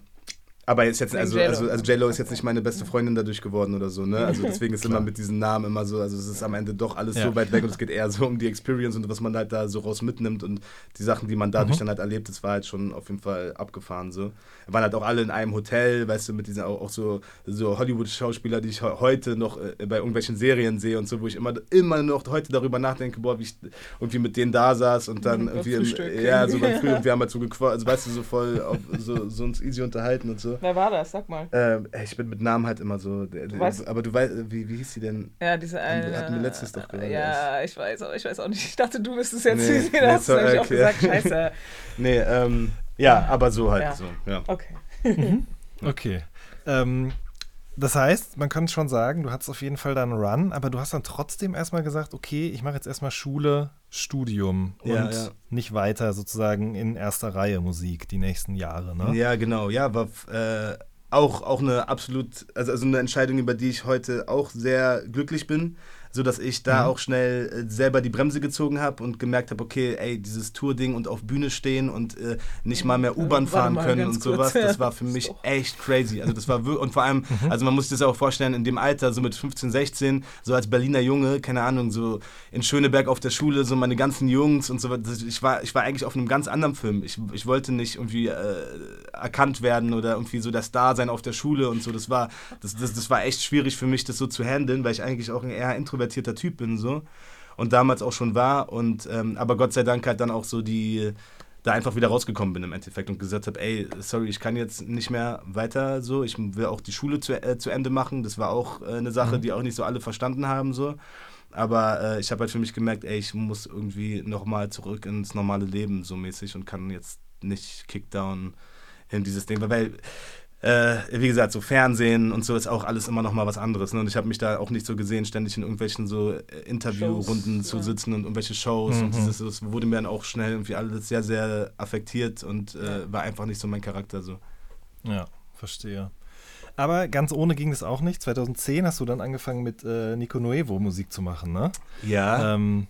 Aber jetzt jetzt, also, J-Lo. also, also J-Lo ist jetzt nicht meine beste Freundin dadurch geworden oder so, ne? Also deswegen ist immer mit diesen Namen immer so, also es ist am Ende doch alles Ja. so weit weg und es geht eher so um die Experience und was man halt da so raus mitnimmt und die Sachen, die man dadurch Mhm. dann halt erlebt, das war halt schon auf jeden Fall abgefahren so. Wir waren halt auch alle in einem Hotel, weißt du, mit diesen auch, auch so, so Hollywood-Schauspieler, die ich he- heute noch äh, bei irgendwelchen Serien sehe und so, wo ich immer, immer noch heute darüber nachdenke, boah, wie ich irgendwie mit denen da saß und dann Mhm, irgendwie, im, Frühstück. ja, so beim Früh und wir haben halt so gequatscht, also weißt du, so voll auf, so, so uns easy unterhalten und so. Wer war das? Sag mal. Ähm, ich bin mit Namen halt immer so. der- weißt- aber du weißt, wie, wie hieß sie denn? Ja, diese eine. hatten wir letztes doch gerade Ja, ich weiß, aber ich weiß auch nicht. Ich dachte, du wirst es jetzt Nee, sehen. nee, hast du nämlich auch gesagt, scheiße. Nee, ähm, ja, aber so halt Ja. so. Ja. Okay. Okay. Ähm, das heißt, man kann schon sagen, du hattest auf jeden Fall dann einen Run, aber du hast dann trotzdem erstmal gesagt, okay, ich mache jetzt erstmal Schule, Studium und Ja, ja. nicht weiter sozusagen in erster Reihe Musik die nächsten Jahre, ne? Ja, genau. Ja, war äh, auch, auch eine absolut, also, also eine Entscheidung, über die ich heute auch sehr glücklich bin. So dass ich da Mhm. auch schnell äh, selber die Bremse gezogen habe und gemerkt habe, okay, ey, dieses Tour-Ding und auf Bühne stehen und äh, nicht mal mehr U-Bahn fahren mal, können und kurz, sowas, ja. das war für mich Doch. echt crazy. Also das war und vor allem, also man muss sich das auch vorstellen, in dem Alter, so mit 15, 16, so als Berliner Junge, keine Ahnung, so in Schöneberg auf der Schule, so meine ganzen Jungs und so, das- ich war, ich war eigentlich auf einem ganz anderen Film. Ich, ich wollte nicht irgendwie äh, erkannt werden oder irgendwie so der Star sein auf der Schule und so. Das war, das, das, das war echt schwierig für mich, das so zu handeln, weil ich eigentlich auch ein eher introvertierter Typ bin, so. Und damals auch schon war und, ähm, aber Gott sei Dank halt dann auch so die, da einfach wieder rausgekommen bin im Endeffekt und gesagt habe, ey, sorry, ich kann jetzt nicht mehr weiter so, ich will auch die Schule zu, äh, zu Ende machen. Das war auch äh, eine Sache, Mhm. die auch nicht so alle verstanden haben so. Aber äh, ich habe halt für mich gemerkt, ey, ich muss irgendwie nochmal zurück ins normale Leben so mäßig und kann jetzt nicht Kickdown in dieses Ding, weil äh, wie gesagt, so Fernsehen und so ist auch alles immer noch mal was anderes. Ne? Und ich habe mich da auch nicht so gesehen, ständig in irgendwelchen so äh, Interviewrunden Shows, zu ja. sitzen und irgendwelche Shows. Und Mhm. dieses, das wurde mir dann auch schnell irgendwie alles sehr, sehr affektiert und äh, war einfach nicht so mein Charakter. So. Ja, verstehe. Aber ganz ohne ging das auch nicht. 2010 hast du dann angefangen mit äh, Nico Nuevo Musik zu machen, ne? Ja. Ähm,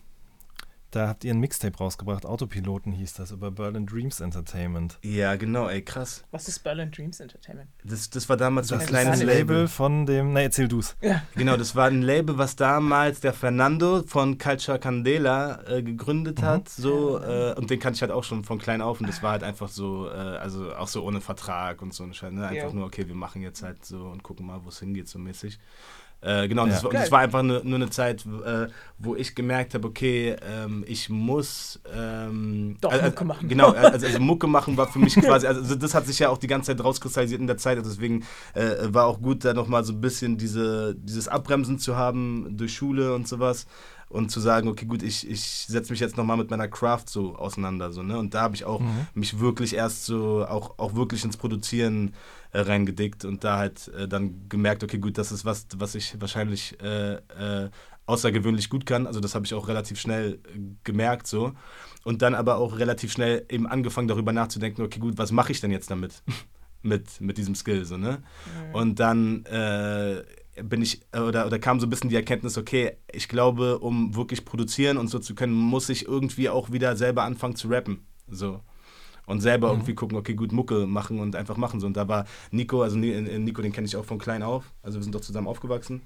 da habt ihr ein Mixtape rausgebracht, Autopiloten hieß das, über Berlin Dreams Entertainment. Ja, genau, ey, krass. Was ist Berlin Dreams Entertainment? Das, das war damals so ein Das ist kleines ein Label. von dem, na erzähl du's. Ja. Genau, das war ein Label, was damals der Fernando von Culture Candela äh, gegründet Mhm. hat. So, äh, und den kannte ich halt auch schon von klein auf. Und das war halt einfach so, äh, also auch so ohne Vertrag und so. ein Scheiß, Ne? Einfach Jo. nur, okay, wir machen jetzt halt so und gucken mal, wo es hingeht, so mäßig. Äh, genau, und Ja. das, war, das war einfach nur, nur eine Zeit, äh, wo ich gemerkt habe, okay, ähm, ich muss ähm, Doch, also, Mucke machen. Genau, also, also Mucke machen war für mich quasi, also das hat sich ja auch die ganze Zeit rauskristallisiert in der Zeit, also deswegen äh, war auch gut, da nochmal so ein bisschen diese, dieses Abbremsen zu haben durch Schule und sowas und zu sagen, okay, gut, ich, ich setze mich jetzt nochmal mit meiner Craft so auseinander. So, ne? Und da habe ich auch Mhm. mich wirklich erst so auch, auch wirklich ins Produzieren äh, reingedickt und da halt äh, dann gemerkt, okay, gut, das ist was, was ich wahrscheinlich äh, äh, außergewöhnlich gut kann. Also das habe ich auch relativ schnell äh, gemerkt so. Und dann aber auch relativ schnell eben angefangen darüber nachzudenken, okay, gut, was mache ich denn jetzt damit? mit, mit diesem Skill, so, ne? Und dann äh, bin ich, äh, oder, oder kam so ein bisschen die Erkenntnis, okay, ich glaube, um wirklich produzieren und so zu können, muss ich irgendwie auch wieder selber anfangen zu rappen. So. Und selber Mhm. irgendwie gucken, okay, gut, Mucke machen und einfach machen. So. Und da war Nico, also äh, Nico, den kenne ich auch von klein auf. Also wir sind doch zusammen aufgewachsen.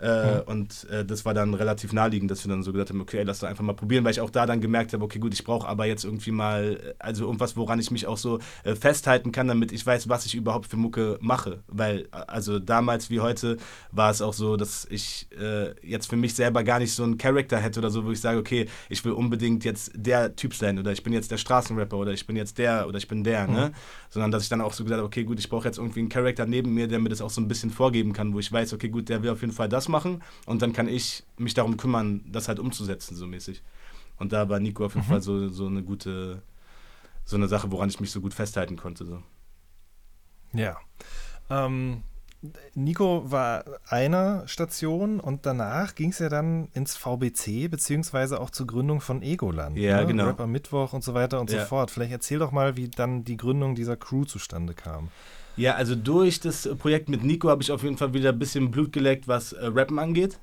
Äh, Mhm. Und äh, das war dann relativ naheliegend, dass wir dann so gesagt haben, okay, lass doch einfach mal probieren, weil ich auch da dann gemerkt habe, okay, gut, ich brauche aber jetzt irgendwie mal, äh, also irgendwas, woran ich mich auch so äh, festhalten kann, damit ich weiß, was ich überhaupt für Mucke mache. Weil, äh, also damals wie heute war es auch so, dass ich äh, jetzt für mich selber gar nicht so einen Charakter hätte oder so, wo ich sage, okay, ich will unbedingt jetzt der Typ sein oder ich bin jetzt der Straßenrapper oder ich bin jetzt der oder ich bin der, ne? Sondern dass ich dann auch so gesagt habe, okay, gut, ich brauche jetzt irgendwie einen Charakter neben mir, der mir das auch so ein bisschen vorgeben kann, wo ich weiß, okay, gut, der will auf jeden Fall das machen und dann kann ich mich darum kümmern, das halt umzusetzen, so mäßig. Und da war Nico auf jeden Fall so, so eine gute, so eine Sache, woran ich mich so gut festhalten konnte. So. Ja. Ähm, Nico war eine Station und danach ging es ja dann ins VBC, beziehungsweise auch zur Gründung von Egoland. Ja, ne? genau. Rapper Mittwoch und so weiter und Ja. so fort. Vielleicht erzähl doch mal, wie dann die Gründung dieser Crew zustande kam. Ja, also durch das äh, Projekt mit Nico habe ich auf jeden Fall wieder ein bisschen Blut geleckt, was äh, Rappen angeht.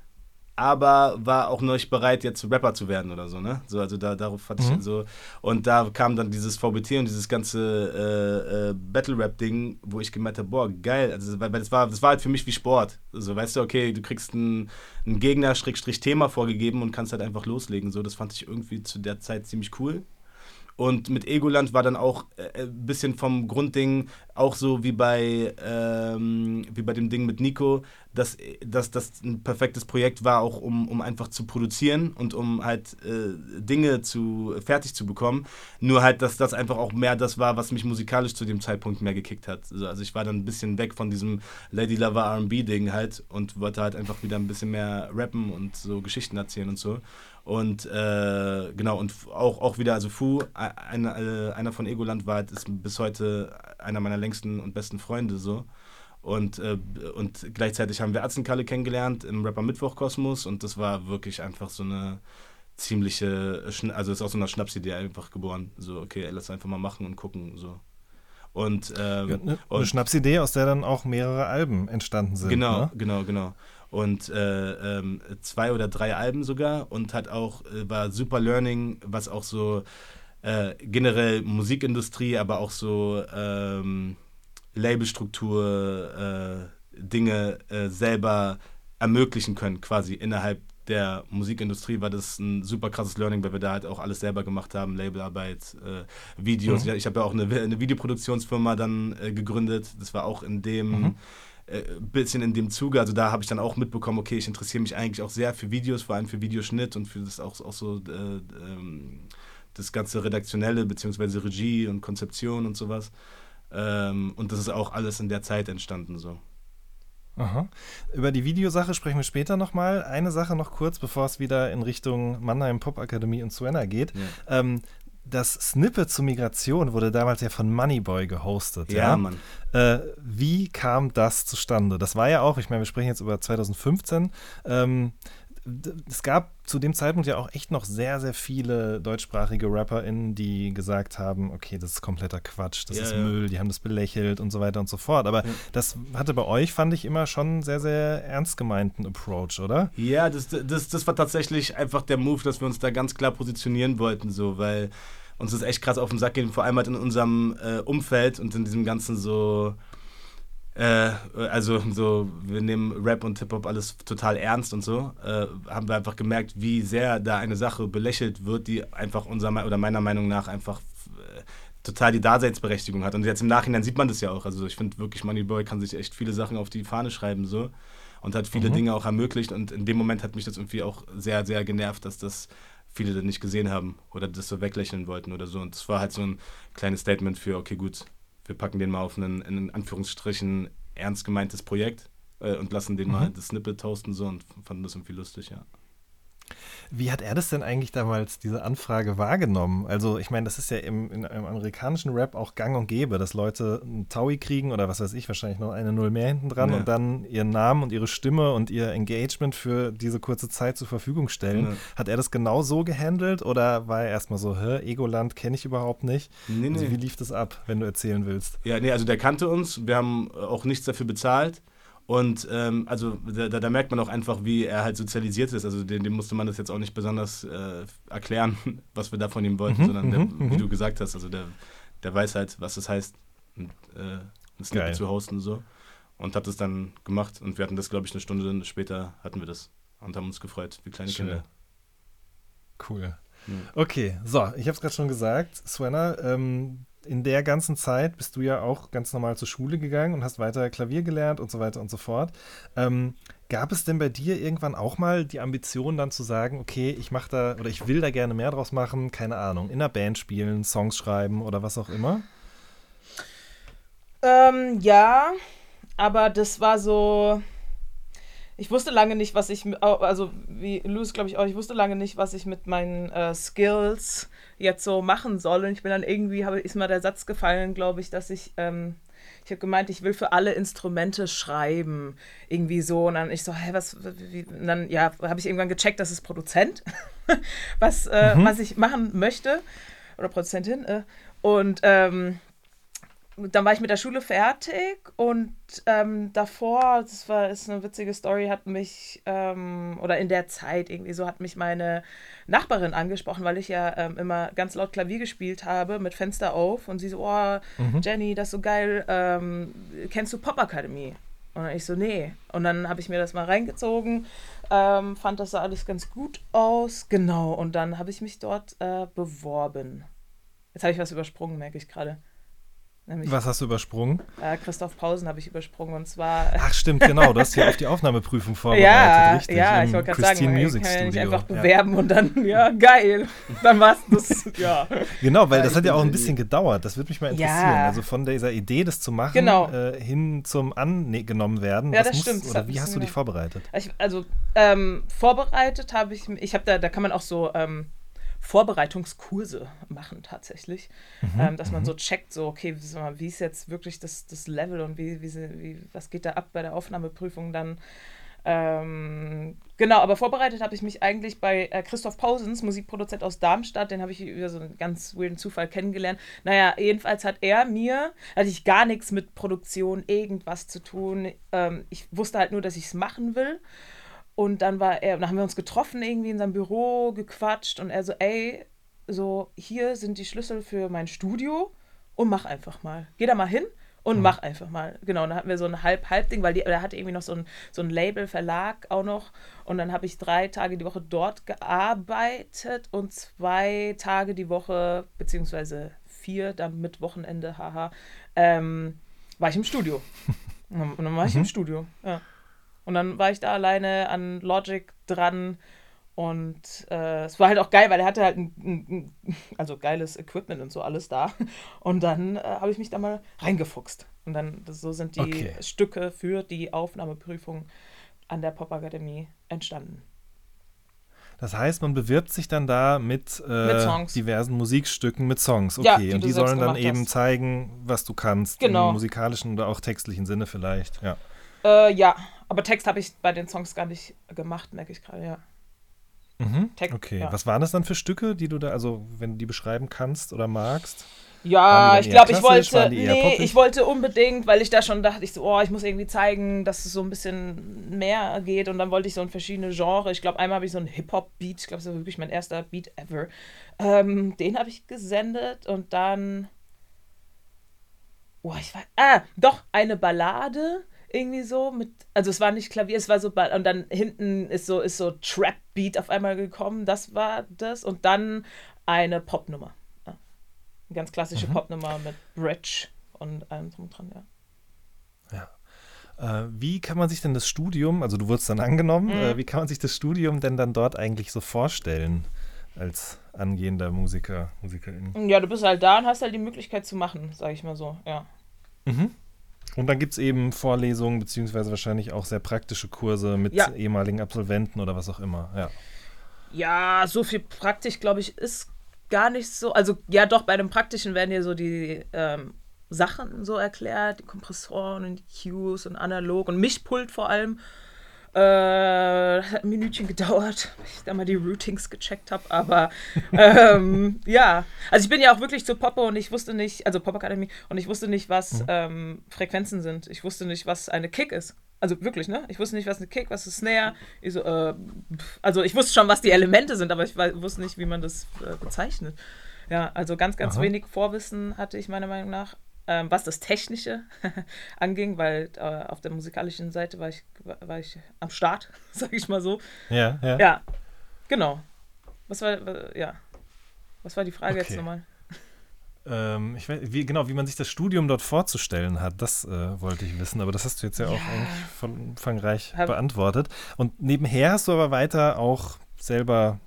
Aber war auch noch nicht bereit, jetzt Rapper zu werden oder so, ne? So, also da, darauf hatte Mhm. ich so. Und da kam dann dieses VBT und dieses ganze äh, äh, Battle-Rap-Ding, wo ich gemerkt habe, boah, geil. Also, weil, weil das, war, das war halt für mich wie Sport. Also, weißt du, okay, du kriegst ein, ein Gegner-Thema vorgegeben und kannst halt einfach loslegen. So, das fand ich irgendwie zu der Zeit ziemlich cool. Und mit Egoland war dann auch äh, ein bisschen vom Grundding auch so wie bei, ähm, wie bei dem Ding mit Nico, dass, dass das ein perfektes Projekt war, auch um, um einfach zu produzieren und um halt äh, Dinge zu, fertig zu bekommen. Nur halt, dass das einfach auch mehr das war, was mich musikalisch zu dem Zeitpunkt mehr gekickt hat. Also, also ich war dann ein bisschen weg von diesem Lady Lover RB-Ding halt und wollte halt einfach wieder ein bisschen mehr rappen und so Geschichten erzählen und so. Und äh, genau, und auch, auch wieder, also Fu, einer, äh, einer von Egoland war, halt, ist bis heute einer meiner längsten und besten Freunde so. Und, äh, und gleichzeitig haben wir Atzenkalle kennengelernt im Rapper Mittwoch Kosmos und das war wirklich einfach so eine ziemliche, also ist aus so einer Schnapsidee einfach geboren. So, okay, ey, lass einfach mal machen und gucken. So. Und, ähm, Ja, ne? Eine und Schnapsidee, aus der dann auch mehrere Alben entstanden sind. Genau, Ne? genau, genau. Und äh, ähm, zwei oder drei Alben sogar und hat auch, äh, war super Learning, was auch so äh, generell Musikindustrie, aber auch so ähm, Labelstruktur, äh, Dinge äh, selber ermöglichen können, quasi innerhalb der Musikindustrie war das ein super krasses Learning, weil wir da halt auch alles selber gemacht haben, Labelarbeit, äh, Videos. Mhm. Ich habe ja auch eine, eine Videoproduktionsfirma dann äh, gegründet. Das war auch in dem Mhm. äh, bisschen in dem Zuge. Also da habe ich dann auch mitbekommen, okay, ich interessiere mich eigentlich auch sehr für Videos, vor allem für Videoschnitt und für das auch, auch so äh, ähm, das ganze redaktionelle beziehungsweise Regie und Konzeption und sowas. Ähm, und das ist auch alles in der Zeit entstanden so. Aha. Über die Videosache sprechen wir später nochmal. Eine Sache noch kurz, bevor es wieder in Richtung Mannheim Popakademie und Suena geht. Ja. Ähm, das Snippet zur Migration wurde damals ja von Moneyboy gehostet. Ja, Ja, Mann. Äh, wie kam das zustande? Das war ja auch, ich meine, wir sprechen jetzt über 2015. Ähm, es gab zu dem Zeitpunkt ja auch echt noch sehr, sehr viele deutschsprachige RapperInnen, die gesagt haben, okay, das ist kompletter Quatsch, das Ja, ist ja. Müll, die haben das belächelt und so weiter und so fort. Aber Ja. das hatte bei euch, fand ich, immer schon einen sehr, sehr ernst gemeinten Approach, oder? Ja, das, das, das war tatsächlich einfach der Move, dass wir uns da ganz klar positionieren wollten, so, weil uns das echt krass auf den Sack geht, vor allem halt in unserem äh, Umfeld und in diesem ganzen so, äh, also so, wir nehmen Rap und Hip-Hop alles total ernst und so, äh, haben wir einfach gemerkt, wie sehr da eine Sache belächelt wird, die einfach unserer oder meiner Meinung nach einfach äh, total die Daseinsberechtigung hat. Und jetzt im Nachhinein sieht man das ja auch. Also ich finde wirklich, Moneyboy kann sich echt viele Sachen auf die Fahne schreiben so und hat viele Mhm. Dinge auch ermöglicht. Und in dem Moment hat mich das irgendwie auch sehr, sehr genervt, dass das viele das nicht gesehen haben oder das so weglächeln wollten oder so. Und das war halt so ein kleines Statement für, okay, gut, wir packen den mal auf ein, in Anführungsstrichen, ernst gemeintes Projekt äh, und lassen den Mhm. mal das Snippet toasten so und fanden das irgendwie lustig, ja. Wie hat er das denn eigentlich damals, diese Anfrage, wahrgenommen? Also, ich meine, das ist ja im, in, im amerikanischen Rap auch gang und gäbe, dass Leute einen Taui kriegen oder was weiß ich, wahrscheinlich noch eine Null mehr hinten dran Ja. und dann ihren Namen und ihre Stimme und ihr Engagement für diese kurze Zeit zur Verfügung stellen. Ja. Hat er das genau so gehandelt oder war er erstmal so, hä, Egoland kenne ich überhaupt nicht? Nee, Also, nee. wie lief das ab, wenn du erzählen willst? Ja, nee, also der kannte uns, wir haben auch nichts dafür bezahlt. Und ähm, also da, da merkt man auch einfach, wie er halt sozialisiert ist. Also dem, dem musste man das jetzt auch nicht besonders äh, erklären, was wir da von ihm wollten, Mhm, sondern der, mhm, wie mhm. du gesagt hast, also der, der weiß halt, was es heißt, ein, äh, ein. Snippet zu hosten so. und habe das dann gemacht. Und wir hatten das, glaube ich, eine Stunde später hatten wir das und haben uns gefreut, wie kleine Schön. Kinder. Cool. Okay, so, ich habe es gerade schon gesagt, Svenna, ähm, in der ganzen Zeit bist du ja auch ganz normal zur Schule gegangen und hast weiter Klavier gelernt und so weiter und so fort. Ähm, gab es denn bei dir irgendwann auch mal die Ambition dann zu sagen, okay, ich mache da oder ich will da gerne mehr draus machen, keine Ahnung, in einer Band spielen, Songs schreiben oder was auch immer? Ähm, ja, aber das war so. Ich wusste lange nicht, was ich, also wie Louis, glaube ich auch, ich wusste lange nicht, was ich mit meinen äh, Skills jetzt so machen soll. Und ich bin dann irgendwie, habe, ist mir der Satz gefallen, glaube ich, dass ich, ähm, ich habe gemeint, ich will für alle Instrumente schreiben. Irgendwie so. Und dann ich so, hä, was, wie, und dann, ja, habe ich irgendwann gecheckt, das ist Produzent, was, äh, was ich machen möchte. Oder Produzentin. Äh, und, ähm, dann war ich mit der Schule fertig und ähm, davor, das war ist eine witzige Story, hat mich, ähm, oder in der Zeit irgendwie so, hat mich meine Nachbarin angesprochen, weil ich ja ähm, immer ganz laut Klavier gespielt habe, mit Fenster auf. Und sie so, oh, Jenny, das ist so geil, ähm, kennst du Popakademie? Und dann ich so, nee. Und dann habe ich mir das mal reingezogen, ähm, fand das sah alles ganz gut aus. Genau, und dann habe ich mich dort äh, beworben. Jetzt habe ich was übersprungen, merke ich gerade. Nämlich Was hast du übersprungen? äh, Christoph Pausen habe ich übersprungen und zwar. Ach stimmt, genau, du hast hier auf die Aufnahmeprüfung vorbereitet, ja, richtig? ja, ich wollte gerade sagen, ich Music kann ja nicht einfach Ja. bewerben und dann, ja, geil. Dann war's das, ja. Genau, weil Ja, das ich hat ja auch ein bisschen gedauert. Das würde mich mal interessieren. Ja. Also von dieser Idee, das zu machen, Genau. äh, hin zum angenommen werden. Ja, das muss, stimmt. Das Oder wie hast du dich vorbereitet? Ich, also, ähm, vorbereitet habe ich, ich habe da, da kann man auch so ähm, Vorbereitungskurse machen tatsächlich, ähm, dass man so checkt, so, okay, wie, ist jetzt wirklich das, das Level und wie, wie, wie, was geht da ab bei der Aufnahmeprüfung dann. Ähm, genau, aber vorbereitet habe ich mich eigentlich bei äh, Christoph Pausens, Musikproduzent aus Darmstadt, den habe ich über so einen ganz weirden Zufall kennengelernt. Naja, jedenfalls hat er mir, hatte ich gar nichts mit Produktion, irgendwas zu tun. Ähm, ich wusste halt nur, dass ich es machen will. Und dann war er, dann haben wir uns getroffen irgendwie in seinem Büro, gequatscht und er so, ey, so, hier sind die Schlüssel für mein Studio und mach einfach mal. Geh da mal hin und mach einfach mal. Genau, und dann hatten wir so ein Halb-Halb-Ding, weil die, er hatte irgendwie noch so ein, so ein Label-Verlag auch noch. Und dann habe ich drei Tage die Woche dort gearbeitet und zwei Tage die Woche, beziehungsweise vier, dann mit Wochenende, haha, ähm, war ich im Studio. Und dann, war ich im Studio, ja. Und dann war ich da alleine an Logic dran. Und äh, es war halt auch geil, weil er hatte halt ein, ein, ein also geiles Equipment und so alles da. Und dann äh, habe ich mich da mal reingefuchst. Und dann, das, so sind die Okay. Stücke für die Aufnahmeprüfung an der Popakademie entstanden. Das heißt, man bewirbt sich dann da mit, äh, Mit diversen Musikstücken mit Songs. Ja, Okay, die und die sollen dann eben hast. zeigen, was du kannst. Genau. Im musikalischen oder auch textlichen Sinne vielleicht. Ja. Äh, ja, aber Text habe ich bei den Songs gar nicht gemacht, merke ich gerade, ja. Mhm. Text, Okay, ja. was waren das dann für Stücke, die du da, also wenn du die beschreiben kannst oder magst? Ja, ich glaube, ich wollte, nee, ich wollte unbedingt, weil ich da schon dachte, ich so, oh, ich muss irgendwie zeigen, dass es so ein bisschen mehr geht und dann wollte ich so in verschiedene Genres. Ich glaube, einmal habe ich so einen Hip-Hop-Beat, ich glaube, das war wirklich mein erster Beat ever. Ähm, den habe ich gesendet und dann, oh, ich war, ah, doch, eine Ballade irgendwie so mit, also es war nicht Klavier, es war so, und dann hinten ist so, ist so Trap-Beat auf einmal gekommen, das war das und dann eine Popnummer. Ja. Eine ganz klassische Popnummer mit Bridge und allem drum dran, ja. Äh, wie kann man sich denn das Studium, also du wurdest dann angenommen, Mhm. äh, wie kann man sich das Studium denn dann dort eigentlich so vorstellen als angehender Musiker, Musikerin? Ja, du bist halt da und hast halt die Möglichkeit zu machen, sage ich mal so, ja. Und dann gibt es eben Vorlesungen, beziehungsweise wahrscheinlich auch sehr praktische Kurse mit Ja. ehemaligen Absolventen oder was auch immer. Ja. Ja, so viel praktisch, glaube ich, ist gar nicht so. Also, ja, doch, bei dem Praktischen werden dir so die ähm, Sachen so erklärt, die Kompressoren und die Cues und analog und Mischpult vor allem. Äh, das hat ein Minütchen gedauert, bis ich da mal die Routings gecheckt habe, aber ähm, ja. Also ich bin ja auch wirklich zur Poppe und ich wusste nicht, also Pop Academy, und ich wusste nicht, was ähm, Frequenzen sind. Ich wusste nicht, was eine Kick ist. Also wirklich, ne? Ich wusste nicht, was eine Kick, was ist Snare. Ich so, äh, also ich wusste schon, was die Elemente sind, aber ich wusste nicht, wie man das äh, bezeichnet. Ja, also ganz, ganz Aha. wenig Vorwissen hatte ich meiner Meinung nach. Ähm, was das Technische anging, weil äh, auf der musikalischen Seite war ich, war ich am Start, sag ich mal so. Ja, ja. Ja, genau. Was war, wa- ja. Was war die Frage jetzt Okay. nochmal? Ähm, ich weiß, wie, genau, wie man sich das Studium dort vorzustellen hat, das äh, wollte ich wissen, aber das hast du jetzt ja, auch Ja. eigentlich von umfangreich Hab- beantwortet. Und nebenher hast du aber weiter auch selber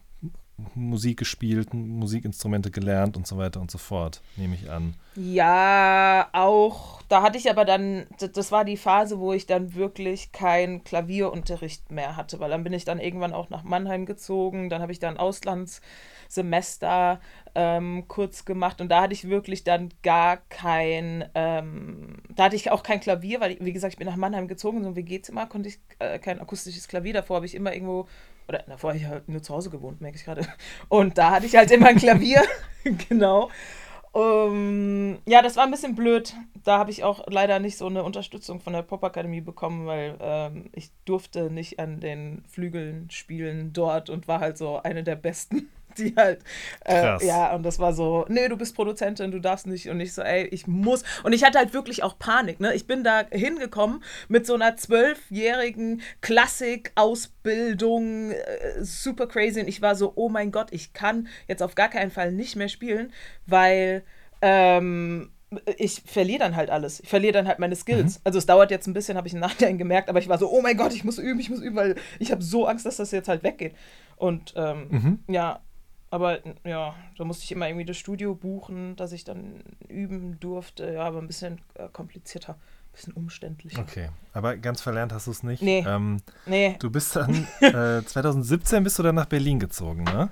Musik gespielt, Musikinstrumente gelernt und so weiter und so fort, nehme ich an. Ja, auch. Da hatte ich aber dann, das war die Phase, wo ich dann wirklich keinen Klavierunterricht mehr hatte, weil dann bin ich dann irgendwann auch nach Mannheim gezogen. Dann habe ich dann Auslandssemester ähm, kurz gemacht und da hatte ich wirklich dann gar kein, ähm, da hatte ich auch kein Klavier, weil, ich, wie gesagt, ich bin nach Mannheim gezogen, so ein WG-Zimmer konnte ich äh, kein akustisches Klavier. Davor habe ich immer irgendwo, oder davor habe ich halt nur zu Hause gewohnt, merke ich gerade. Und da hatte ich halt immer ein Klavier, genau. Ähm, ja, das war ein bisschen blöd. Da habe ich auch leider nicht so eine Unterstützung von der Popakademie bekommen, weil ähm, ich durfte nicht an den Flügeln spielen dort und war halt so eine der Besten, die halt, äh, ja, und das war so, nee, du bist Produzentin, du darfst nicht. Und ich so, ey, ich muss. Und ich hatte halt wirklich auch Panik, ne? Ich bin da hingekommen mit so einer zwölfjährigen Klassik-Ausbildung, äh, super crazy. Und ich war so, oh mein Gott, ich kann jetzt auf gar keinen Fall nicht mehr spielen, weil ähm, ich verliere dann halt alles. Ich verliere dann halt meine Skills. Also es dauert jetzt ein bisschen, habe ich im Nachhinein gemerkt, aber ich war so, oh mein Gott, ich muss üben, ich muss üben, weil ich habe so Angst, dass das jetzt halt weggeht. Und ähm, ja, aber ja, da musste ich immer irgendwie das Studio buchen, dass ich dann üben durfte. Ja, aber ein bisschen äh, komplizierter, ein bisschen umständlicher. Okay, aber ganz verlernt hast du es nicht. Nee. Ähm, Nee, du bist dann, äh, 2017 bist du dann nach Berlin gezogen, ne?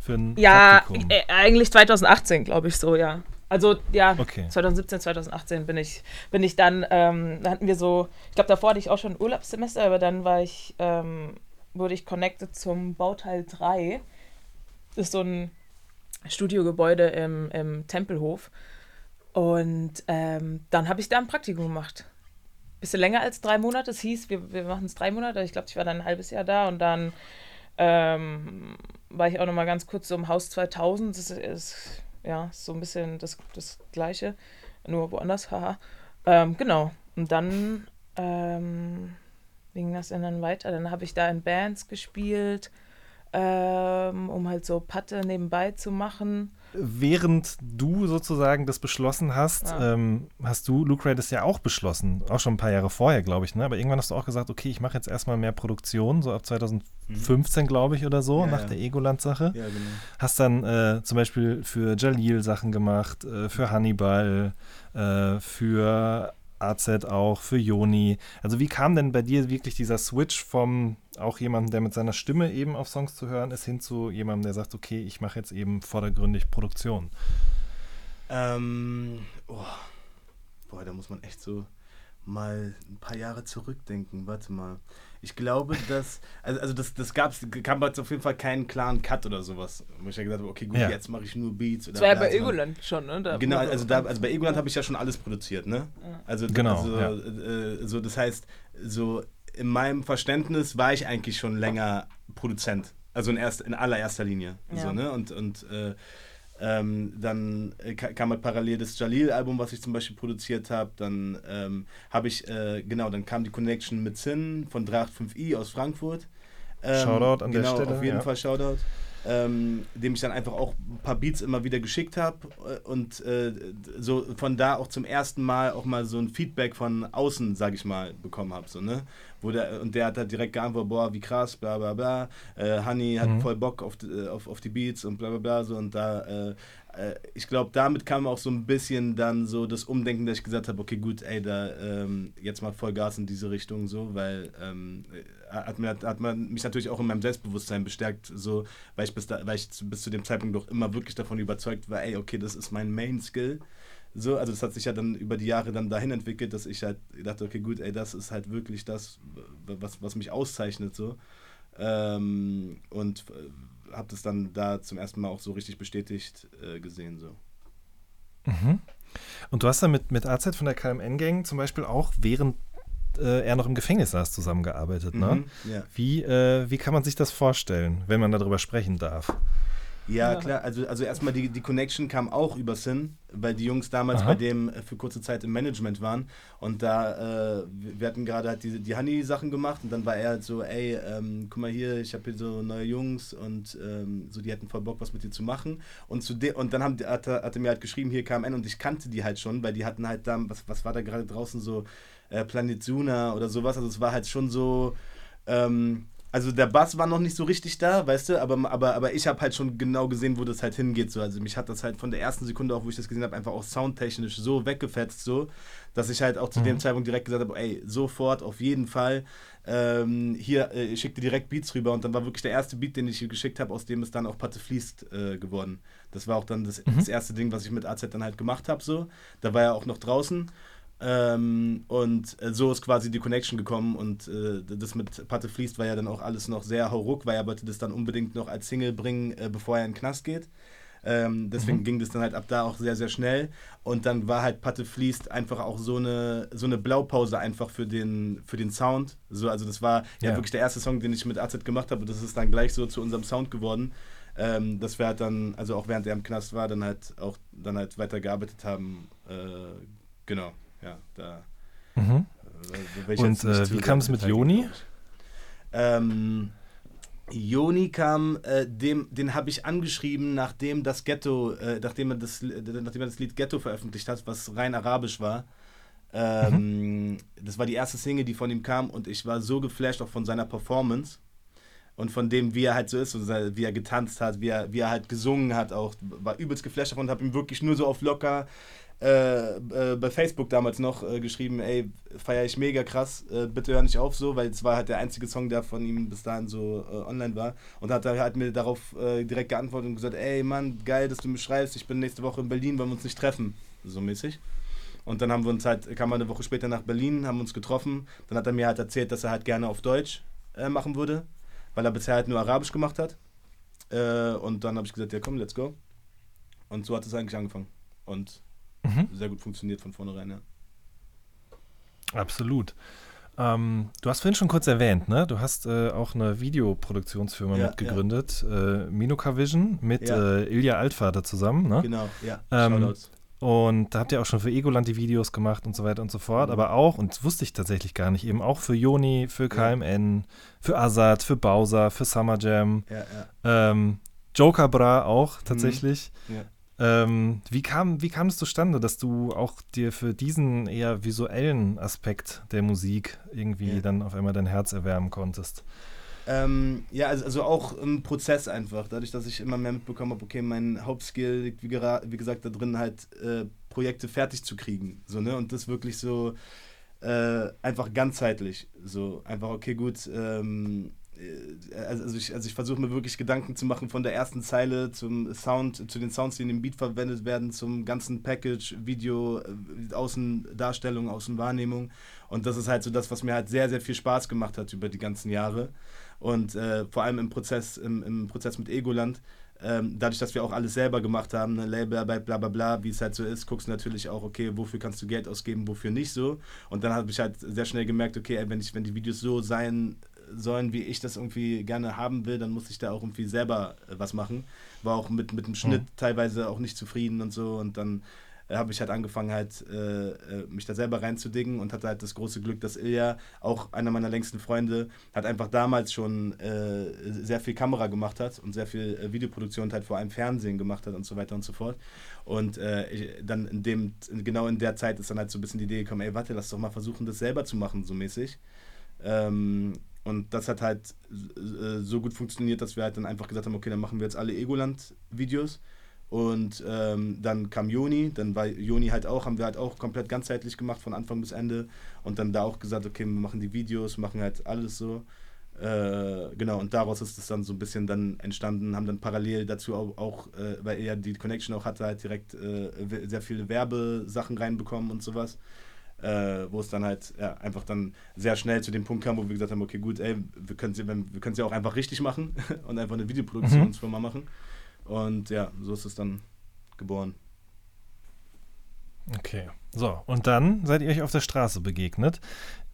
Für ein Ja, Praktikum. äh, eigentlich 2018, glaube ich so, ja. Also ja, Okay. 2017, 2018 bin ich, bin ich dann, ähm, da hatten wir so, ich glaube, davor hatte ich auch schon ein Urlaubssemester, aber dann war ich, ähm, wurde ich connected zum Bauteil 3. Ist so ein Studiogebäude im, im Tempelhof. Und ähm, dann habe ich da ein Praktikum gemacht. Bisschen länger als drei Monate. Es hieß, wir, wir machen es drei Monate. Ich glaube, ich war dann ein halbes Jahr da und dann ähm, war ich auch noch mal ganz kurz so im Haus 2000. Das ist ja so ein bisschen das, das Gleiche, nur woanders, haha. Ähm, genau. Und dann ähm, ging das dann weiter? Dann habe ich da in Bands gespielt, ähm, um halt so Patte nebenbei zu machen. Während du sozusagen das beschlossen hast, Ja. ähm, hast du Luke Ray das ja auch beschlossen. Auch schon ein paar Jahre vorher, glaube ich. Ne? Aber irgendwann hast du auch gesagt, okay, ich mache jetzt erstmal mehr Produktion, so ab 2015, glaube ich, oder so, Ja, nach ja. der Egoland-Sache. Ja, genau. Hast dann äh, zum Beispiel für Jalil Sachen gemacht, äh, für Hannibal, äh, für AZ auch, für Joni. Also wie kam denn bei dir wirklich dieser Switch vom auch jemandem, der mit seiner Stimme eben auf Songs zu hören ist, hin zu jemandem, der sagt, okay, ich mache jetzt eben vordergründig Produktion? Ähm, oh, boah, da muss man echt so mal ein paar Jahre zurückdenken. Warte mal. Ich glaube, dass, also, also das, das gab's, kam jetzt auf jeden Fall keinen klaren Cut oder sowas. Wo ich ja gesagt habe, okay, gut, Ja. jetzt mache ich nur Beats. Oder Das war ja bei. Egoland schon, ne? Da Genau, also, da, also bei Egoland habe ich ja schon alles produziert, ne? Also, Genau, also ja. äh, so, das heißt, so in meinem Verständnis war ich eigentlich schon länger Produzent. Also in, erst, in allererster Linie. Ja. So, ne? Und, und äh, ähm, dann äh, ka- kam halt parallel das Jalil-Album, was ich zum Beispiel produziert habe. Dann ähm, habe ich, äh, genau, dann kam die Connection mit Zinn von 385i aus Frankfurt. Ähm, Shoutout an der genau, Stelle, Auf jeden ja. Fall Shoutout. Ähm, dem ich dann einfach auch ein paar Beats immer wieder geschickt habe äh, und äh, so von da auch zum ersten Mal auch mal so ein Feedback von außen, sag ich mal, bekommen habe. So, ne? Wo der, und der hat halt direkt geantwortet, boah, wie krass, bla bla bla. Äh, Honey hat Mhm. voll Bock auf, die- äh, auf, auf die Beats und bla bla bla. So, und da, äh, äh, ich glaube, damit kam auch so ein bisschen dann so das Umdenken, dass ich gesagt habe, okay, gut, ey, da ähm, jetzt mal voll Gas in diese Richtung, so, weil ähm, äh, hat, mir, hat man mich natürlich auch in meinem Selbstbewusstsein bestärkt, so, weil ich bis, da, weil ich zu- bis zu dem Zeitpunkt doch immer wirklich davon überzeugt war, ey, okay, das ist mein Main-Skill. So, also das hat sich ja dann über die Jahre dann dahin entwickelt, dass ich halt dachte, okay, gut, ey, das ist halt wirklich das, was, was mich auszeichnet, so. Ähm, und äh, habe das dann da zum ersten Mal auch so richtig bestätigt äh, gesehen, so. Mhm. Und du hast dann mit, mit AZ von der KMN-Gang zum Beispiel auch, während äh, er noch im Gefängnis saß, zusammengearbeitet. Ne? Mhm, ja. Wie, äh, wie kann man sich das vorstellen, wenn man darüber sprechen darf? Ja, klar. Also, also erstmal die, die Connection kam auch über Sin, weil die Jungs damals Aha. bei dem äh, für kurze Zeit im Management waren. Und da, äh, wir hatten gerade halt die, die Honey-Sachen gemacht und dann war er halt so, ey, ähm, guck mal hier, ich habe hier so neue Jungs und ähm, so, die hätten voll Bock, was mit dir zu machen. Und, zu de und dann haben, die- hat, er, hat er mir halt geschrieben, hier KMN und ich kannte die halt schon, weil die hatten halt da, was, was war da gerade draußen so, äh, Planet Suna oder sowas. Also es war halt schon so, ähm, also der Bass war noch nicht so richtig da, weißt du, aber, aber, aber ich habe halt schon genau gesehen, wo das halt hingeht. So. Also mich hat das halt von der ersten Sekunde auch, wo ich das gesehen habe, einfach auch soundtechnisch so weggefetzt, so, dass ich halt auch zu dem Zeitpunkt direkt gesagt habe, ey, sofort, auf jeden Fall. Ähm, hier, äh, ich schickte direkt Beats rüber und dann war wirklich der erste Beat, den ich ihr geschickt habe, aus dem ist dann auch Patte fließt äh, geworden. Das war auch dann das, das erste Ding, was ich mit AZ dann halt gemacht habe, so. Da war er auch noch draußen. Ähm, und äh, so ist quasi die Connection gekommen und äh, das mit Patte fließt war ja dann auch alles noch sehr hauruck, weil er wollte das dann unbedingt noch als Single bringen, äh, bevor er in den Knast geht. Ähm, deswegen ging das dann halt ab da auch sehr, sehr schnell. Und dann war halt Patte fließt einfach auch so eine, so eine Blaupause einfach für den, für den Sound. So, also das war ja, Ja. wirklich der erste Song, den ich mit AZ gemacht habe. Und das ist dann gleich so zu unserem Sound geworden. Ähm, dass wir halt dann, also auch während er im Knast war, dann halt auch dann halt weitergearbeitet haben. Äh, genau, ja, da. Mhm. ich Und, äh, wie kam es mit Joni? Ähm, Joni kam, äh, dem, den habe ich angeschrieben, nachdem das Ghetto, äh, nachdem, er das, nachdem er das Lied Ghetto veröffentlicht hat, was rein arabisch war. Ähm, Das war die erste Single, die von ihm kam und ich war so geflasht auch von seiner Performance und von dem, wie er halt so ist, und wie er getanzt hat, wie er, wie er halt gesungen hat, auch war übelst geflasht davon und habe ihm wirklich nur so auf locker äh, äh, bei Facebook damals noch äh, geschrieben, ey, feiere ich mega krass, äh, bitte hör nicht auf so, weil es war halt der einzige Song, der von ihm bis dahin so äh, online war und hat er halt mir darauf direkt geantwortet und gesagt, ey Mann, geil, dass du mir schreibst, ich bin nächste Woche in Berlin, wollen wir uns nicht treffen, so mäßig. Und dann haben wir uns halt, kam eine Woche später nach Berlin, haben uns getroffen. Dann hat er mir halt erzählt, dass er halt gerne auf Deutsch machen würde, weil er bisher halt nur Arabisch gemacht hat. Und dann habe ich gesagt, ja komm, let's go. Und so hat es eigentlich angefangen. Und Mhm. sehr gut funktioniert von vornherein, ja. Absolut. Ähm, du hast vorhin schon kurz erwähnt, ne? Du hast äh, auch eine Videoproduktionsfirma Ja, mitgegründet, äh, Minoka Vision, mit Ja. äh, Ilja Altvater zusammen, ne? Genau, ja. Ähm. Und da habt ihr auch schon für Egoland die Videos gemacht und so weiter und so fort. Mhm. Aber auch, und das wusste ich tatsächlich gar nicht, eben auch für Joni, für KMN, für Azad, für Bowser, für Summer Jam, Ja, ja. ähm, Joker Bra auch tatsächlich. Mhm. Ähm, wie, kam, wie kam es zustande, dass du auch dir für diesen eher visuellen Aspekt der Musik irgendwie Ja. dann auf einmal dein Herz erwärmen konntest? Ähm, ja, also, also auch im Prozess einfach. Dadurch, dass ich immer mehr mitbekommen habe, okay, mein Hauptskill liegt, wie, wie gesagt, da drin halt äh, Projekte fertig zu kriegen. So, ne? Und das wirklich so äh, einfach ganzheitlich. So, einfach, okay, gut, ähm, äh, also ich, also ich versuche mir wirklich Gedanken zu machen von der ersten Zeile zum Sound, zu den Sounds, die in dem Beat verwendet werden, zum ganzen Package, Video, äh, Außendarstellung, Außenwahrnehmung. Und das ist halt so das, was mir halt sehr, sehr viel Spaß gemacht hat über die ganzen Jahre. Und äh, vor allem im Prozess, im, im Prozess mit Egoland, ähm, dadurch, dass wir auch alles selber gemacht haben, eine Labelarbeit, bla bla bla, wie es halt so ist, guckst du natürlich auch, okay, wofür kannst du Geld ausgeben, wofür nicht so. Und dann habe ich halt sehr schnell gemerkt, okay, ey, wenn, ich, wenn die Videos so sein sollen, wie ich das irgendwie gerne haben will, dann muss ich da auch irgendwie selber äh, was machen. War auch mit, mit dem Schnitt teilweise auch nicht zufrieden und so. Und dann äh, habe ich halt angefangen, halt äh, äh, mich da selber reinzudingen und hatte halt das große Glück, dass Ilja, auch einer meiner längsten Freunde, hat einfach damals schon äh, sehr viel Kamera gemacht hat und sehr viel äh, Videoproduktion und halt vor allem Fernsehen gemacht hat und so weiter und so fort. Und ich, dann in dem, genau in der Zeit ist dann halt so ein bisschen die Idee gekommen, ey, warte, lass doch mal versuchen, das selber zu machen, so mäßig. Ähm, und das hat halt äh, so gut funktioniert, dass wir halt dann einfach gesagt haben, okay, dann machen wir jetzt alle Egoland-Videos. Und ähm, dann kam Joni, dann war Joni halt auch, haben wir halt auch komplett ganzheitlich gemacht, von Anfang bis Ende. Und dann da auch gesagt, okay, wir machen die Videos, machen halt alles so. Äh, genau, und daraus ist es dann so ein bisschen dann entstanden, haben dann parallel dazu auch, auch äh, weil er die Connection auch hatte, halt direkt äh, sehr viele Werbesachen reinbekommen und sowas. Äh, wo es dann halt ja, einfach dann sehr schnell zu dem Punkt kam, wo wir gesagt haben, okay, gut, ey, wir können können sie auch einfach richtig machen und einfach eine Videoproduktionsfirma machen. Und ja, so ist es dann geboren. Okay. So, und dann seid ihr euch auf der Straße begegnet.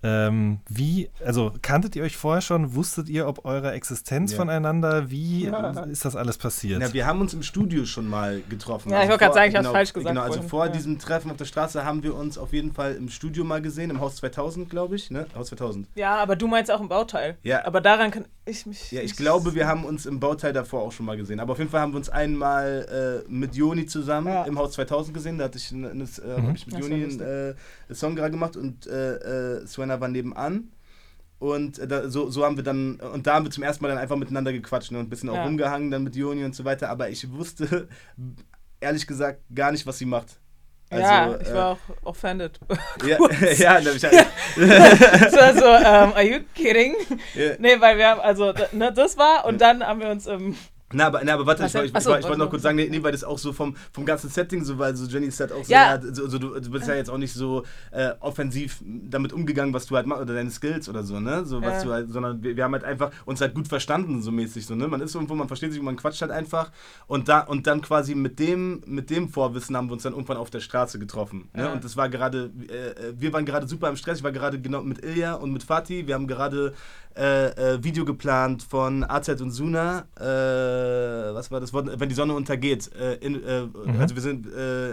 Ähm, wie, also kanntet ihr euch vorher schon? Wusstet ihr ob eurer Existenz Ja. voneinander? Wie ist das alles passiert? Ja, wir haben uns im Studio schon mal getroffen. Ja, ich wollte gerade sagen, ich genau, falsch gesagt Genau, also vorhin. vor Ja. diesem Treffen auf der Straße haben wir uns auf jeden Fall im Studio mal gesehen, im Haus 2000, glaube ich. Ne? Haus 2000. Ja, aber du meinst auch im Bauteil. Ja. Aber daran kann ich mich. Ja, ich glaube, wir haben uns im Bauteil davor auch schon mal gesehen. Aber auf jeden Fall haben wir uns einmal äh, mit Joni zusammen Ja. im Haus 2000 gesehen. Da hatte ich, ein, ein, äh, hab ich mit Das Joni einen äh, Song gerade gemacht und äh, äh, Swenna war nebenan. Und äh, da, so, so haben wir dann, und da haben wir zum ersten Mal dann einfach miteinander gequatscht ne, und ein bisschen auch Ja. rumgehangen dann mit Joni und so weiter. Aber ich wusste ehrlich gesagt gar nicht, was sie macht. Ja, Also, ich äh, war auch offended. Ja, ja, da hab ich, Es war so, ähm, are you kidding? ja. Nee, weil wir haben, also, ne, das war und dann haben wir uns im. Na, aber, na, aber warte, Was ich, ich, ich, woll- ich wollte noch noch. kurz sagen, nee, nee, weil das auch so vom, vom ganzen Setting so, weil so Jenny ist halt auch so, Ja. ja, so, so du, du bist ja jetzt auch nicht so äh, offensiv damit umgegangen, was du halt machst, oder deine Skills oder so, ne? So, was Ja. du halt, sondern wir, wir haben halt einfach uns halt gut verstanden, so mäßig, so, ne? Man ist irgendwo, man versteht sich und man quatscht halt einfach und da und dann quasi mit dem, mit dem Vorwissen haben wir uns dann irgendwann auf der Straße getroffen. Ne? Ja. Und das war gerade, äh, wir waren gerade super im Stress, ich war gerade genau mit Ilja und mit Fatih, wir haben gerade äh, äh, Video geplant von AZ und Suna, äh, was war das Wort, wenn die Sonne untergeht. Äh, in, äh, Also wir sind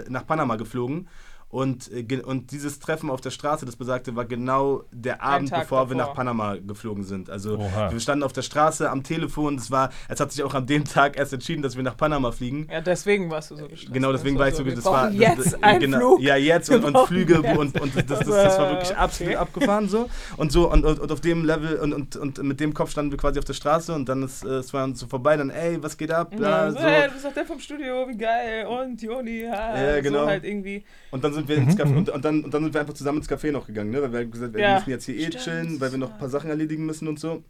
nach Panama geflogen und, äh, und dieses Treffen auf der Straße, das besagte, war genau der Abend, bevor wir davor. nach Panama geflogen sind. Also Oha. wir standen auf der Straße am Telefon, es war, es hat sich auch an dem Tag erst entschieden, dass wir nach Panama fliegen. Ja, deswegen warst du so gestresst. Genau, deswegen Das war ich so, wir das brauchen war das, jetzt das, einen genau, Flug. Ja, jetzt Wir und, und Flüge jetzt. und, und das, das, das war wirklich Okay. absolut abgefahren so. Und so und, und, und auf dem Level und, und, und mit dem Kopf standen wir quasi auf der Straße und dann ist äh, es war so vorbei, dann ey, was geht ab? Ja, so. so, hey, du bist doch der vom Studio, wie geil. Und Joni, ja. Ja, genau. So halt irgendwie. Und dann sind wir ins Café und, und, dann, und dann sind wir einfach zusammen ins Café noch gegangen, ne? Weil wir haben gesagt, wir Ja. müssen jetzt hier eh Stimmt. chillen, weil wir noch ein paar Sachen erledigen müssen und so.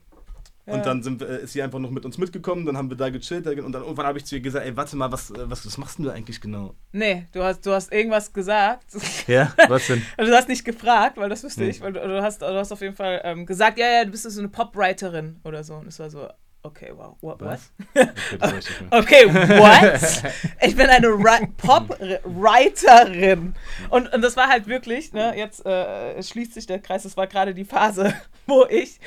Ja. Und dann sind wir, äh, ist sie einfach noch mit uns mitgekommen, dann haben wir da gechillt und dann irgendwann habe ich zu ihr gesagt, ey, warte mal, was, äh, was, was machst du eigentlich genau? Nee, du hast, du hast irgendwas gesagt. Ja, was denn? Also du hast nicht gefragt, weil das wüsste Nee. ich. Weil du, du, hast, du hast auf jeden Fall ähm, gesagt, ja, ja, du bist so eine Pop-Writerin oder so. Und es war so, okay, wow, what? what? Okay, what? ich bin eine Ri- Pop-Writerin. Und, und das war halt wirklich, ne, jetzt äh, schließt sich der Kreis, das war gerade die Phase, wo ich,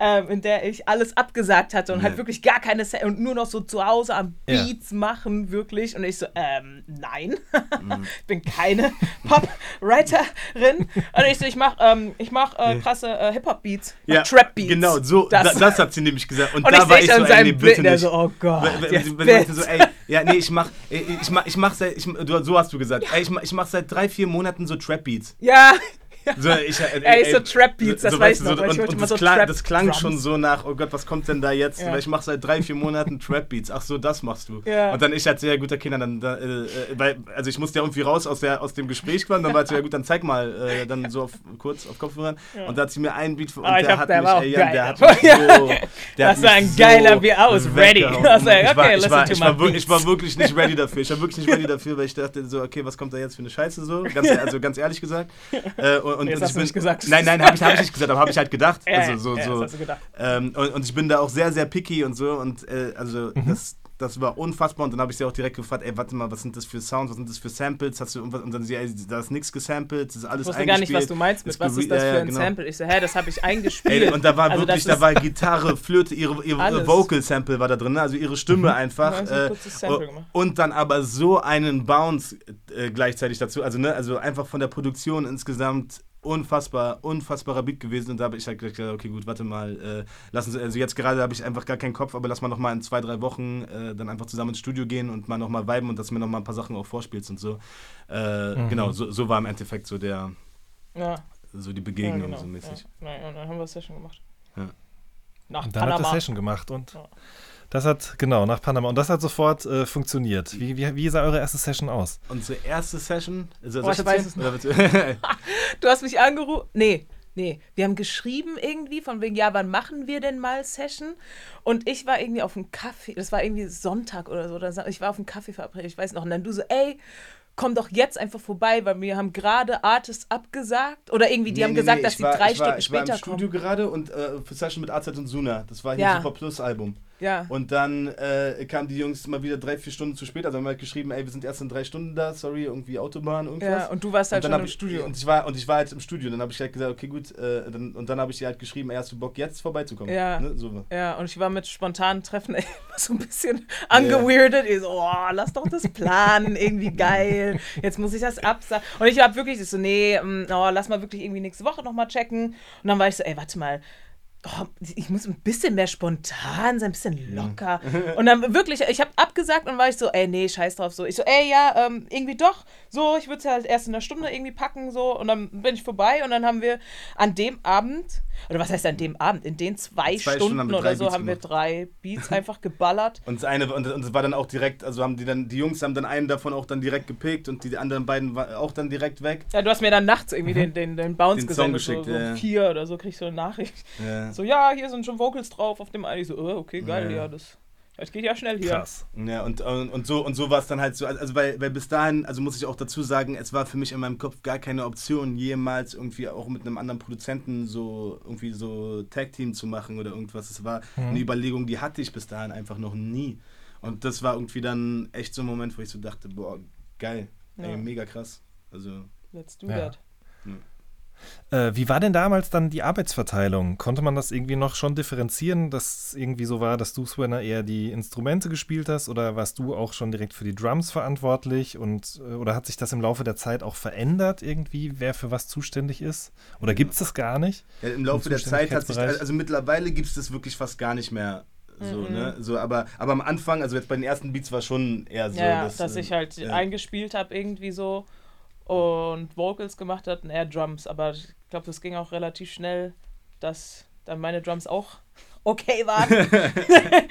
ähm, in der ich alles abgesagt hatte und Ja. halt wirklich gar keine Se und nur noch so zu Hause am Ja. Beats machen, wirklich. Und ich so, ähm, nein, Mhm. ich bin keine Pop-Writerin. Und ich so, ich mach, ähm, ich mach äh, krasse äh, Hip-Hop-Beats, Ja, Trap-Beats. Genau, so, Das- das, das hat sie nämlich gesagt. Und, Und da ich war ich so, ey, nee, bitte der nicht. so, oh Gott, jetzt so, ey, ja, nee, ich mach, ich, ich mach, ich mach seit, ich, du, so hast du gesagt, ey, ich mach, ich mach seit drei, vier Monaten so Trap-Beats. Ja, So, ich, äh, Ey, so Trap-Beats, das weiß weißt ich du, noch, ich und, wollte und das, so klang, Trap- das klang schon so nach, oh Gott, was kommt denn da jetzt? Ja. Weil ich mach seit drei, vier Monaten Trap-Beats. Ach so, das machst du. Ja. Und dann ich als sehr guter Kinder, dann, da, äh, äh, weil, also ich musste ja irgendwie raus aus, der, aus dem Gespräch quasi, dann war es so, ja gut, dann zeig mal, äh, dann so auf, kurz auf Kopfhörern. Und da hat sie mir einen Beat, und Ah, ich der hab- hat der mich, ey, Jan, der hat mich so, der Das war ein geiler Beat. I was ready. weggehauen. I was like, ich, war, okay, ich, ich, wirklich- beats. ich war wirklich nicht ready dafür. Ich war wirklich nicht ready dafür, weil ich dachte so, okay, was kommt da jetzt für eine Scheiße so? Also ganz ehrlich gesagt. Und, Jetzt und hast ich du nicht gesagt. Nein, nein, habe ich, hab ich nicht gesagt, aber habe ich halt gedacht. Ja, also so, ja, so. das hast du gedacht. Ähm, und, und ich bin da auch sehr, sehr picky und so. Und äh, also Mhm. das, das war unfassbar. Und dann habe ich sie auch direkt gefragt, ey, warte mal, was sind das für Sounds, was sind das für Samples? Hast du irgendwas? Und dann sie, ey, da ist nichts gesampelt, das ist alles Ich wusste gar nicht, was du meinst mit, was ist das für ein genau. Sample? Ich so, hä, das habe ich eingespielt. Ey, und da war Also wirklich, da war Gitarre, Flöte, ihre, ihre. Vocal-Sample war da drin, ne? also ihre Stimme einfach. Ja, so ein äh, und dann aber so einen Bounce äh, gleichzeitig dazu. Also, ne, also einfach von der Produktion insgesamt unfassbar, unfassbarer Beat gewesen. Und da habe ich halt gedacht, okay, gut, warte mal, äh, lass uns, also jetzt gerade habe ich einfach gar keinen Kopf, aber lass mal nochmal in zwei, drei Wochen äh, dann einfach zusammen ins Studio gehen und mal nochmal viben und dass du mir nochmal ein paar Sachen auch vorspielst und so. Äh, Genau, so, so war im Endeffekt so der, Ja, so die ja, Begegnung genau. so mäßig. Ja, ja, und dann haben wir Session gemacht. Ja. Nach Und dann hat er Panama. Session gemacht und Ja. Das hat, genau, nach Panama. Und das hat sofort äh, funktioniert. Wie, wie, wie sah eure erste Session aus? Unsere erste Session, also, Oh, soll ich weiß es willst du- hast mich angerufen. Nee, nee. Wir haben geschrieben irgendwie von wegen, ja, wann machen wir denn mal Session? Und ich war irgendwie auf dem Kaffee, das war irgendwie Sonntag oder so. oder so. Ich war auf dem Kaffee verabredet, ich weiß noch. Und dann du so, ey, komm doch jetzt einfach vorbei, weil wir haben gerade Artists abgesagt. Oder irgendwie, die Nee, haben nee, gesagt, nee, dass ich die war- drei ich war, Stunden ich war später im Studio kommen. gerade und äh, für Session mit AZ und Suna. Das war hier Ja. Super Plus Album. Ja. Und dann äh, kamen die Jungs mal wieder drei, vier Stunden zu spät. Also haben wir halt geschrieben, ey, wir sind erst in drei Stunden da, sorry, irgendwie Autobahn, irgendwas. Ja, und du warst halt und schon dann im ich, Studio. Und ich, war, und ich war halt im Studio. Dann habe ich halt gesagt, okay, gut. Äh, dann, und dann habe ich dir halt geschrieben, ey, hast du Bock, jetzt vorbeizukommen? Ja. Ne? So. Ja, und ich war mit spontanen Treffen ey, so ein bisschen angeweirdet. Ich so, oh, lass doch das planen, irgendwie geil. Jetzt muss ich das absagen. Und ich habe wirklich so, nee, mm, oh, lass mal wirklich irgendwie nächste Woche nochmal checken. Und dann war ich so, ey, warte mal. Oh, ich muss ein bisschen mehr spontan sein, ein bisschen locker. Und dann wirklich, ich habe abgesagt und war ich so, ey, nee, scheiß drauf. So, ich so, ey, ja, ähm, irgendwie doch. So, ich würde es halt erst in einer Stunde irgendwie packen. So, und dann bin ich vorbei. Und dann haben wir an dem Abend, oder was heißt an dem Abend? In den zwei, Zwei Stunden Stunden, wir oder so Beats haben wir gemacht. drei Beats einfach geballert. Und das eine und, es war dann auch direkt, also haben die dann, die Jungs haben dann einen davon auch dann direkt gepickt und die anderen beiden auch dann direkt weg. Ja, du hast mir dann nachts irgendwie den, den, den Bounce Den Song gesendet. so, geschickt, so um ja. vier oder so krieg ich so eine Nachricht. Ja. So, ja, hier sind schon Vocals drauf auf dem einen. Ich so, oh, okay, geil, Ja. ja, das, das geht ja schnell hier. Krass. Ja, und, und, und so, und so war es dann halt so. Also, weil, weil bis dahin, also muss ich auch dazu sagen, es war für mich in meinem Kopf gar keine Option, jemals irgendwie auch mit einem anderen Produzenten so irgendwie so Tag-Team zu machen oder irgendwas. Es war eine Überlegung, die hatte ich bis dahin einfach noch nie. Und das war irgendwie dann echt so ein Moment, wo ich so dachte, boah, geil, ey, Ja. mega krass. Also, Let's do Ja. that. Äh, wie war denn damals dann die Arbeitsverteilung? Konnte man das irgendwie noch schon differenzieren, dass es irgendwie so war, dass du, Swenner, eher die Instrumente gespielt hast oder warst du auch schon direkt für die Drums verantwortlich und äh, oder hat sich das im Laufe der Zeit auch verändert irgendwie, wer für was zuständig ist? Oder gibt es das gar nicht? Ja, Im Laufe der Zeit hat sich, also mittlerweile gibt es das wirklich fast gar nicht mehr. So, ne? So, aber, aber am Anfang, also jetzt bei den ersten Beats war schon eher so. Ja, dass, dass äh, ich halt ja. eingespielt habe irgendwie so und Vocals gemacht hat und er Drums. Aber ich glaube, das ging auch relativ schnell, dass dann meine Drums auch okay waren.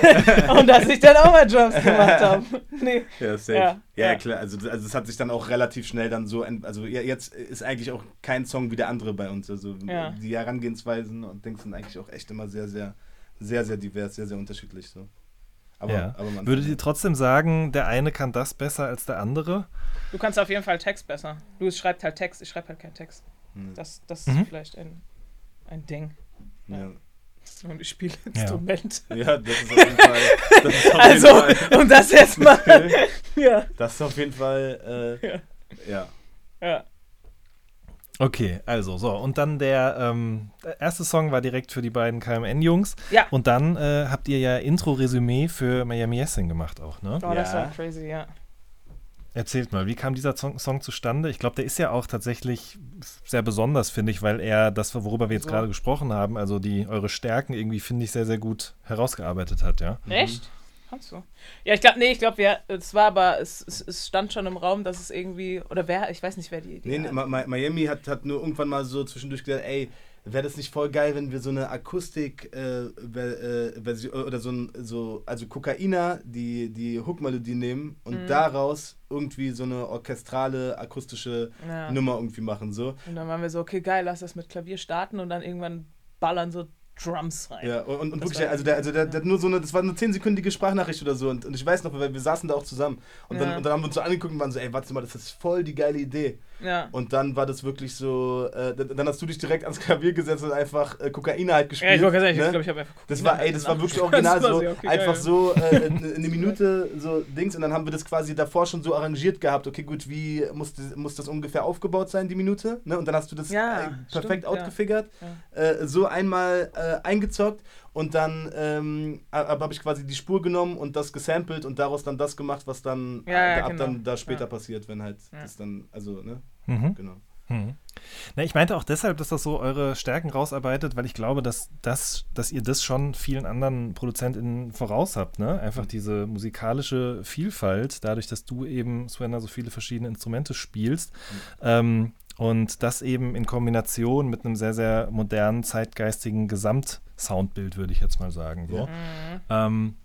und dass ich dann auch mal Drums gemacht habe. Nee. Ja, safe. Ja, Ja, ja. klar. Also, also es hat sich dann auch relativ schnell dann so, also ja, jetzt ist eigentlich auch kein Song wie der andere bei uns. Also Ja. die Herangehensweisen und Dings sind eigentlich auch echt immer sehr, sehr, sehr, sehr divers, sehr, sehr unterschiedlich. So. Aber, ja. aber man Würdet ihr trotzdem sagen, der eine kann das besser als der andere? Du kannst auf jeden Fall Text besser. Du schreibst halt Text, ich schreibe halt keinen Text. Hm. Das, das Mhm. ist vielleicht ein, ein Ding. ja. Und ich spiele Instrument. ja, das ist auf jeden Fall. Das ist auf Also, jeden Fall, um das jetzt mal. ja, das ist auf jeden Fall. Äh, Ja. ja. ja. Okay, also so. Und dann der, ähm, der erste Song war direkt für die beiden KMN-Jungs. Ja. Und dann äh, habt ihr ja Intro-Resümee für Miami Yesing gemacht auch, ne? Oh, das Ja. war crazy, ja. Erzählt mal, wie kam dieser Song, Song zustande? Ich glaube, der ist ja auch tatsächlich sehr besonders, finde ich, weil er das, worüber wir jetzt So. gerade gesprochen haben, also die eure Stärken irgendwie, finde ich, sehr, sehr gut herausgearbeitet hat, ja. Echt? Kannst du? Ja, ich glaube, nee, ich glaube, es war aber, es, es, es stand schon im Raum, dass es irgendwie, oder wer, ich weiß nicht, wer die Idee Nee, hat. Miami hat, hat nur irgendwann mal so zwischendurch gesagt, ey, wäre das nicht voll geil, wenn wir so eine Akustik äh, äh, oder so ein so also Kokaina die die Hookmelodie nehmen und Mhm. daraus irgendwie so eine orchestrale akustische Ja. Nummer irgendwie machen so. Und dann waren wir so, okay, geil, lass das mit Klavier starten und dann irgendwann ballern so Drums rein. Ja, und, und wirklich, also der, also der, ja. der hat nur so eine, das war eine zehnsekündige Sprachnachricht oder so und, und ich weiß noch, weil wir saßen da auch zusammen und, Ja. dann, und dann haben wir uns so angeguckt und waren so, ey, warte mal, das ist voll die geile Idee. Ja. Und dann war das wirklich so, äh, dann hast du dich direkt ans Klavier gesetzt und einfach äh, Kokaina halt gespielt. Ja, ich wollte gerade sagen, ich ne? glaube, ich habe einfach Das war, ey, das war wirklich original war so, okay, einfach geil. so äh, eine Minute so Dings und dann haben wir das quasi davor schon so arrangiert gehabt. Okay, gut, wie muss, das- muss das ungefähr aufgebaut sein, die Minute? Ne? Und dann hast du das Ja, äh, perfekt stimmt, ja. outgefigert, äh, so einmal äh, eingezockt und dann ähm, habe hab ich quasi die Spur genommen und das gesampelt und daraus dann das gemacht, was dann Ja, ja, ab genau. dann da später Ja. passiert, wenn halt Ja. das dann, also, ne? Mhm. Genau. Mhm. Na, ich meinte auch deshalb, dass das so eure Stärken rausarbeitet, weil ich glaube, dass, das, dass ihr das schon vielen anderen ProduzentInnen voraus habt, ne? Einfach diese musikalische Vielfalt, dadurch, dass du eben, Svenna, so viele verschiedene Instrumente spielst. Ähm, und das eben in Kombination mit einem sehr, sehr modernen, zeitgeistigen Gesamtsoundbild, würde ich jetzt mal sagen. So. Ähm,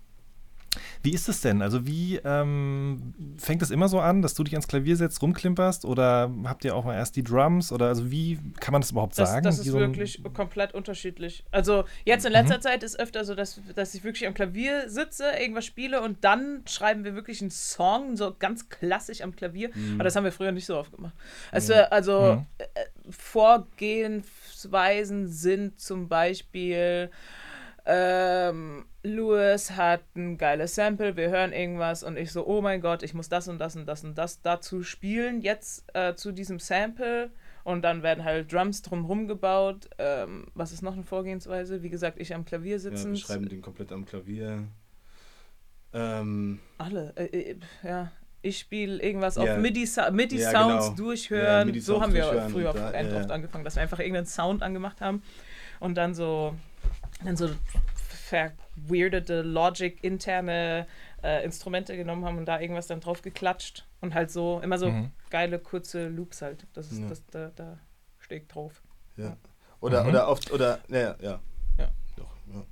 wie ist es denn? Also wie ähm, fängt es immer so an, dass du dich ans Klavier setzt, rumklimperst oder habt ihr auch mal erst die Drums oder also wie kann man das überhaupt Das, sagen? das ist so wirklich komplett unterschiedlich. Also jetzt in letzter Zeit ist öfter so, dass, dass ich wirklich am Klavier sitze, irgendwas spiele und dann schreiben wir wirklich einen Song, so ganz klassisch am Klavier. Aber das haben wir früher nicht so oft gemacht. Also, also Mhm. äh, Vorgehensweisen sind zum Beispiel ähm, Louis hat ein geiles Sample, wir hören irgendwas und ich so, oh mein Gott, ich muss das und das und das und das dazu spielen, jetzt äh, zu diesem Sample. Und dann werden halt Drums drumherum gebaut. Ähm, was ist noch eine Vorgehensweise? Wie gesagt, ich am Klavier Ja, wir sitzen. schreiben den komplett am Klavier. Ähm, Alle. Äh, äh, ja. Ich spiele irgendwas Ja. auf MIDI-Sounds MIDI Ja, Sounds genau. durchhören. Ja, MIDI so haben wir früher da- oft angefangen, dass wir einfach irgendeinen Sound angemacht haben und dann so, dann so verweirdete Logic-interne äh, Instrumente genommen haben und da irgendwas dann drauf geklatscht und halt so, immer so Mhm. geile kurze Loops halt. Das ist Ja. das, da, da steht drauf. ja. Oder, Mhm. oder oft, oder, ja, ja. ja. Ja. Doch, ja.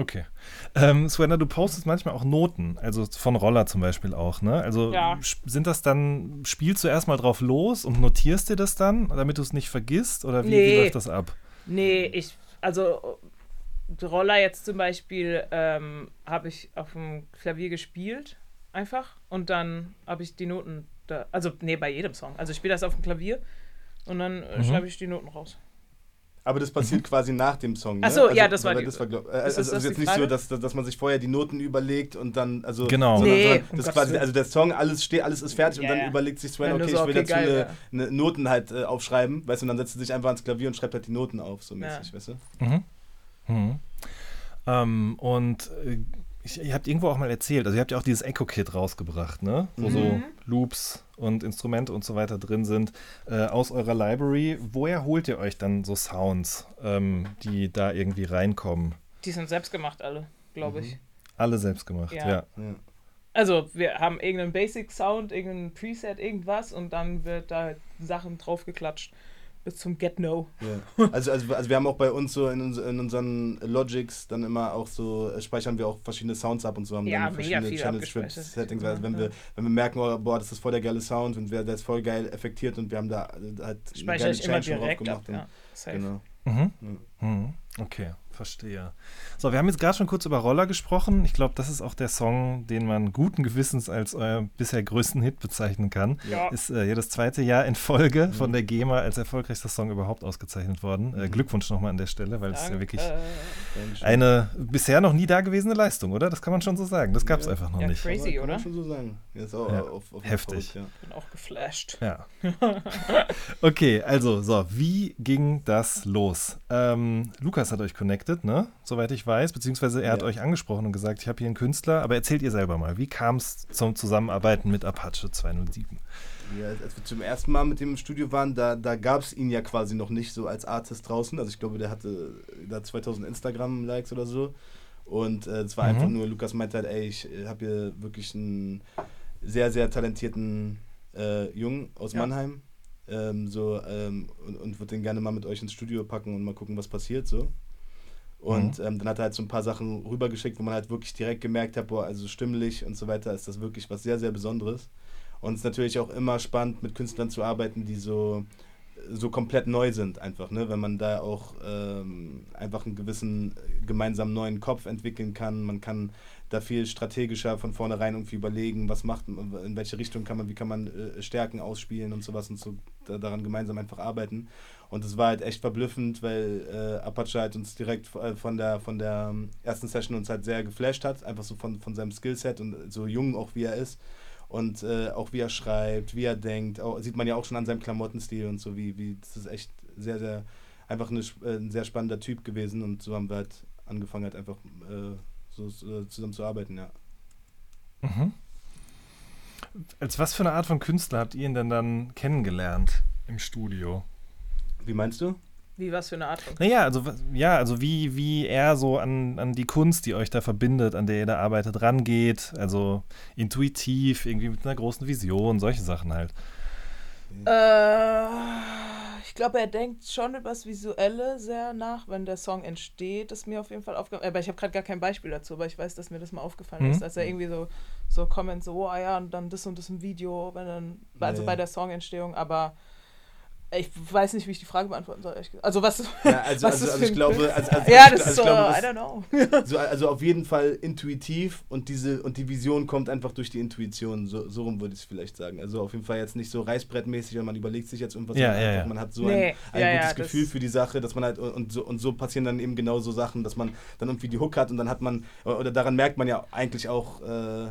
Okay. Ähm, Swenna, du postest manchmal auch Noten, also von Roller zum Beispiel auch, ne? Also Ja. sind das dann, spielst du erstmal drauf los und notierst dir das dann, damit du es nicht vergisst? Oder wie, wie Nee. läuft das ab? Nee, ich, also Roller jetzt zum Beispiel ähm, habe ich auf dem Klavier gespielt, einfach. Und dann habe ich die Noten da, also nee, bei jedem Song. Also ich spiele das auf dem Klavier und dann äh, Mhm. schreibe ich die Noten raus. Aber das passiert quasi nach dem Song. Ne? Ach so, ja, das war die- das war glaub, äh, Ist also, das- also jetzt nicht so, Frage? dass, dass dass man sich vorher die Noten überlegt und dann, also. Genau. Sondern, Nee, sondern das quasi, also der Song, alles steht, alles ist fertig Ja, und dann ja. überlegt sich Sven, Ja, okay, so, ich will okay, dazu geil, eine, eine Noten halt äh, aufschreiben, weißt du, und dann setzt er sich einfach ans Klavier und schreibt halt die Noten auf, so mäßig, weißt du? Mhm. Mhm. Ähm, und äh, ich, ihr habt irgendwo auch mal erzählt, also ihr habt ja auch dieses Echo-Kit rausgebracht, ne? Wo so Mhm. Loops und Instrumente und so weiter drin sind, äh, aus eurer Library. Woher holt ihr euch dann so Sounds, ähm, die da irgendwie reinkommen? Die sind selbst gemacht alle, glaube ich. Alle selbst gemacht, Ja. ja. Ja. Also wir haben irgendeinen Basic Sound, irgendein Preset, irgendwas und dann wird da Sachen draufgeklatscht bis zum Get No. Ja. Also, also, also wir haben auch bei uns so in, in unseren Logics dann immer auch so, äh, speichern wir auch verschiedene Sounds ab und so haben Ja, dann verschiedene viel Channel abgespeichert. Strips, Settings, also wenn Ja. wir, wenn wir merken, oh, boah, das ist voll der geile Sound und wir, der ist voll geil effektiert und wir haben da äh, halt eine Speichere geile ich immer Change drauf direkt ab. gemacht. und- Ja, safe. Genau. Mhm. Ja. Mhm. Okay, verstehe. So, wir haben jetzt gerade schon kurz über Roller gesprochen. Ich glaube, das ist auch der Song, den man guten Gewissens als euer bisher größten Hit bezeichnen kann. Ja. Ist äh, ja das zweite Jahr in Folge von der GEMA als erfolgreichster Song überhaupt ausgezeichnet worden. Äh, Mhm. Glückwunsch nochmal an der Stelle, weil es ja Danke. wirklich Dankeschön. eine bisher noch nie dagewesene Leistung, oder? Das kann man schon so sagen. Das gab es Ja. einfach noch Ja, nicht. crazy. Kann man oder? schon so sagen. Ja, ist auch Ja. auf, auf Heftig. verrückt, bin auch geflasht. Ja. okay, also, so, wie ging das los? Ähm, Lukas hat euch connected, ne? Soweit ich weiß, beziehungsweise er hat Ja. euch angesprochen und gesagt, ich habe hier einen Künstler, aber erzählt ihr selber mal, wie kam es zum Zusammenarbeiten mit Apache 207? Ja, als wir zum ersten Mal mit dem im Studio waren, da, da gab es ihn ja quasi noch nicht so als Artist draußen. Also ich glaube, der hatte da 2000 Instagram-Likes oder so. Und äh, es war Mhm. einfach nur, Lukas meinte halt, ey, ich habe hier wirklich einen sehr, sehr talentierten äh, Jungen aus Ja. Mannheim. Ähm, so, ähm, und, und würde den gerne mal mit euch ins Studio packen und mal gucken, was passiert so. Und ähm, dann hat er halt so ein paar Sachen rübergeschickt, wo man halt wirklich direkt gemerkt hat, boah, also stimmlich und so weiter ist das wirklich was sehr, sehr Besonderes. Und es ist natürlich auch immer spannend, mit Künstlern zu arbeiten, die so, so komplett neu sind, einfach, ne? Wenn man da auch ähm, einfach einen gewissen äh, gemeinsamen neuen Kopf entwickeln kann. Man kann da viel strategischer von vornherein irgendwie überlegen, was macht, in welche Richtung kann man, wie kann man äh, Stärken ausspielen und sowas und so da, daran gemeinsam einfach arbeiten. Und es war halt echt verblüffend, weil äh, Apache halt uns direkt äh, von der von der ähm, ersten Session uns halt sehr geflasht hat, einfach so von, von seinem Skillset und so jung auch wie er ist. Und äh, auch wie er schreibt, wie er denkt, auch, sieht man ja auch schon an seinem Klamottenstil und so, wie, wie das ist echt sehr, sehr, einfach eine, äh, ein sehr spannender Typ gewesen und so haben wir halt angefangen, halt einfach äh, so, so zusammen zu arbeiten, ja. Mhm. Als was für eine Art von Künstler habt ihr ihn denn dann kennengelernt im Studio? Wie meinst du? Wie was für eine Art von. Naja, also ja, also wie, wie er so an, an die Kunst, die euch da verbindet, an der ihr da arbeitet, rangeht. Also intuitiv, irgendwie mit einer großen Vision, solche Sachen halt. Äh, ich glaube, er denkt schon über das Visuelle sehr nach, wenn der Song entsteht. ist mir auf jeden Fall aufgefallen. Aber ich habe gerade gar kein Beispiel dazu, aber ich weiß, dass mir das mal aufgefallen Mhm. ist, als er irgendwie so, so Comments, so, oh ja, und dann das und das im Video, wenn dann, also Ja, bei ja. der Songentstehung, aber Ich weiß nicht, wie ich die Frage beantworten soll. ehrlich gesagt. Also was. Ja, also, was also, also ich glaube, also, also, ja, also das ich ist so, glaube, I don't know. So, also auf jeden Fall intuitiv und diese und die Vision kommt einfach durch die Intuition. So, so rum würde ich es vielleicht sagen. Also auf jeden Fall jetzt nicht so reißbrettmäßig, weil man überlegt sich jetzt irgendwas. Ja, ja, ja. Man hat so Nee, ein, ein ja, gutes Gefühl für die Sache, dass man halt und so und so passieren dann eben genau so Sachen, dass man dann irgendwie die Hook hat und dann hat man oder daran merkt man ja eigentlich auch äh,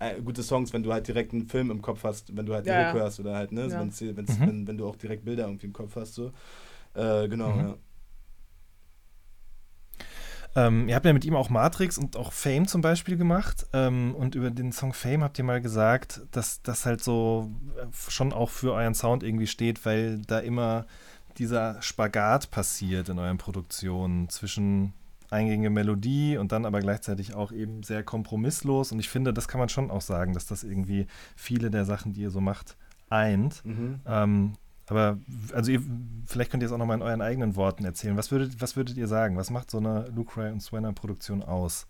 äh, gute Songs, wenn du halt direkt einen Film im Kopf hast, wenn du halt die Ja, Hook ja. hörst oder halt, ne, Ja. wenn's, wenn's, Mhm. wenn, wenn du auch direkt Bilder irgendwie im Kopf hast, so. Äh, genau, Mhm. ja. Ähm, ihr habt ja mit ihm auch Matrix und auch Fame zum Beispiel gemacht. Ähm, und über den Song Fame habt ihr mal gesagt, dass das halt so äh, schon auch für euren Sound irgendwie steht, weil da immer dieser Spagat passiert in euren Produktionen zwischen eingängige Melodie und dann aber gleichzeitig auch eben sehr kompromisslos. Und ich finde, das kann man schon auch sagen, dass das irgendwie viele der Sachen, die ihr so macht, eint. Mhm. Ähm, aber also ihr, vielleicht könnt ihr es auch nochmal in euren eigenen Worten erzählen. Was würdet, was würdet ihr sagen? Was macht so eine Luke Ray und Swanner Produktion aus?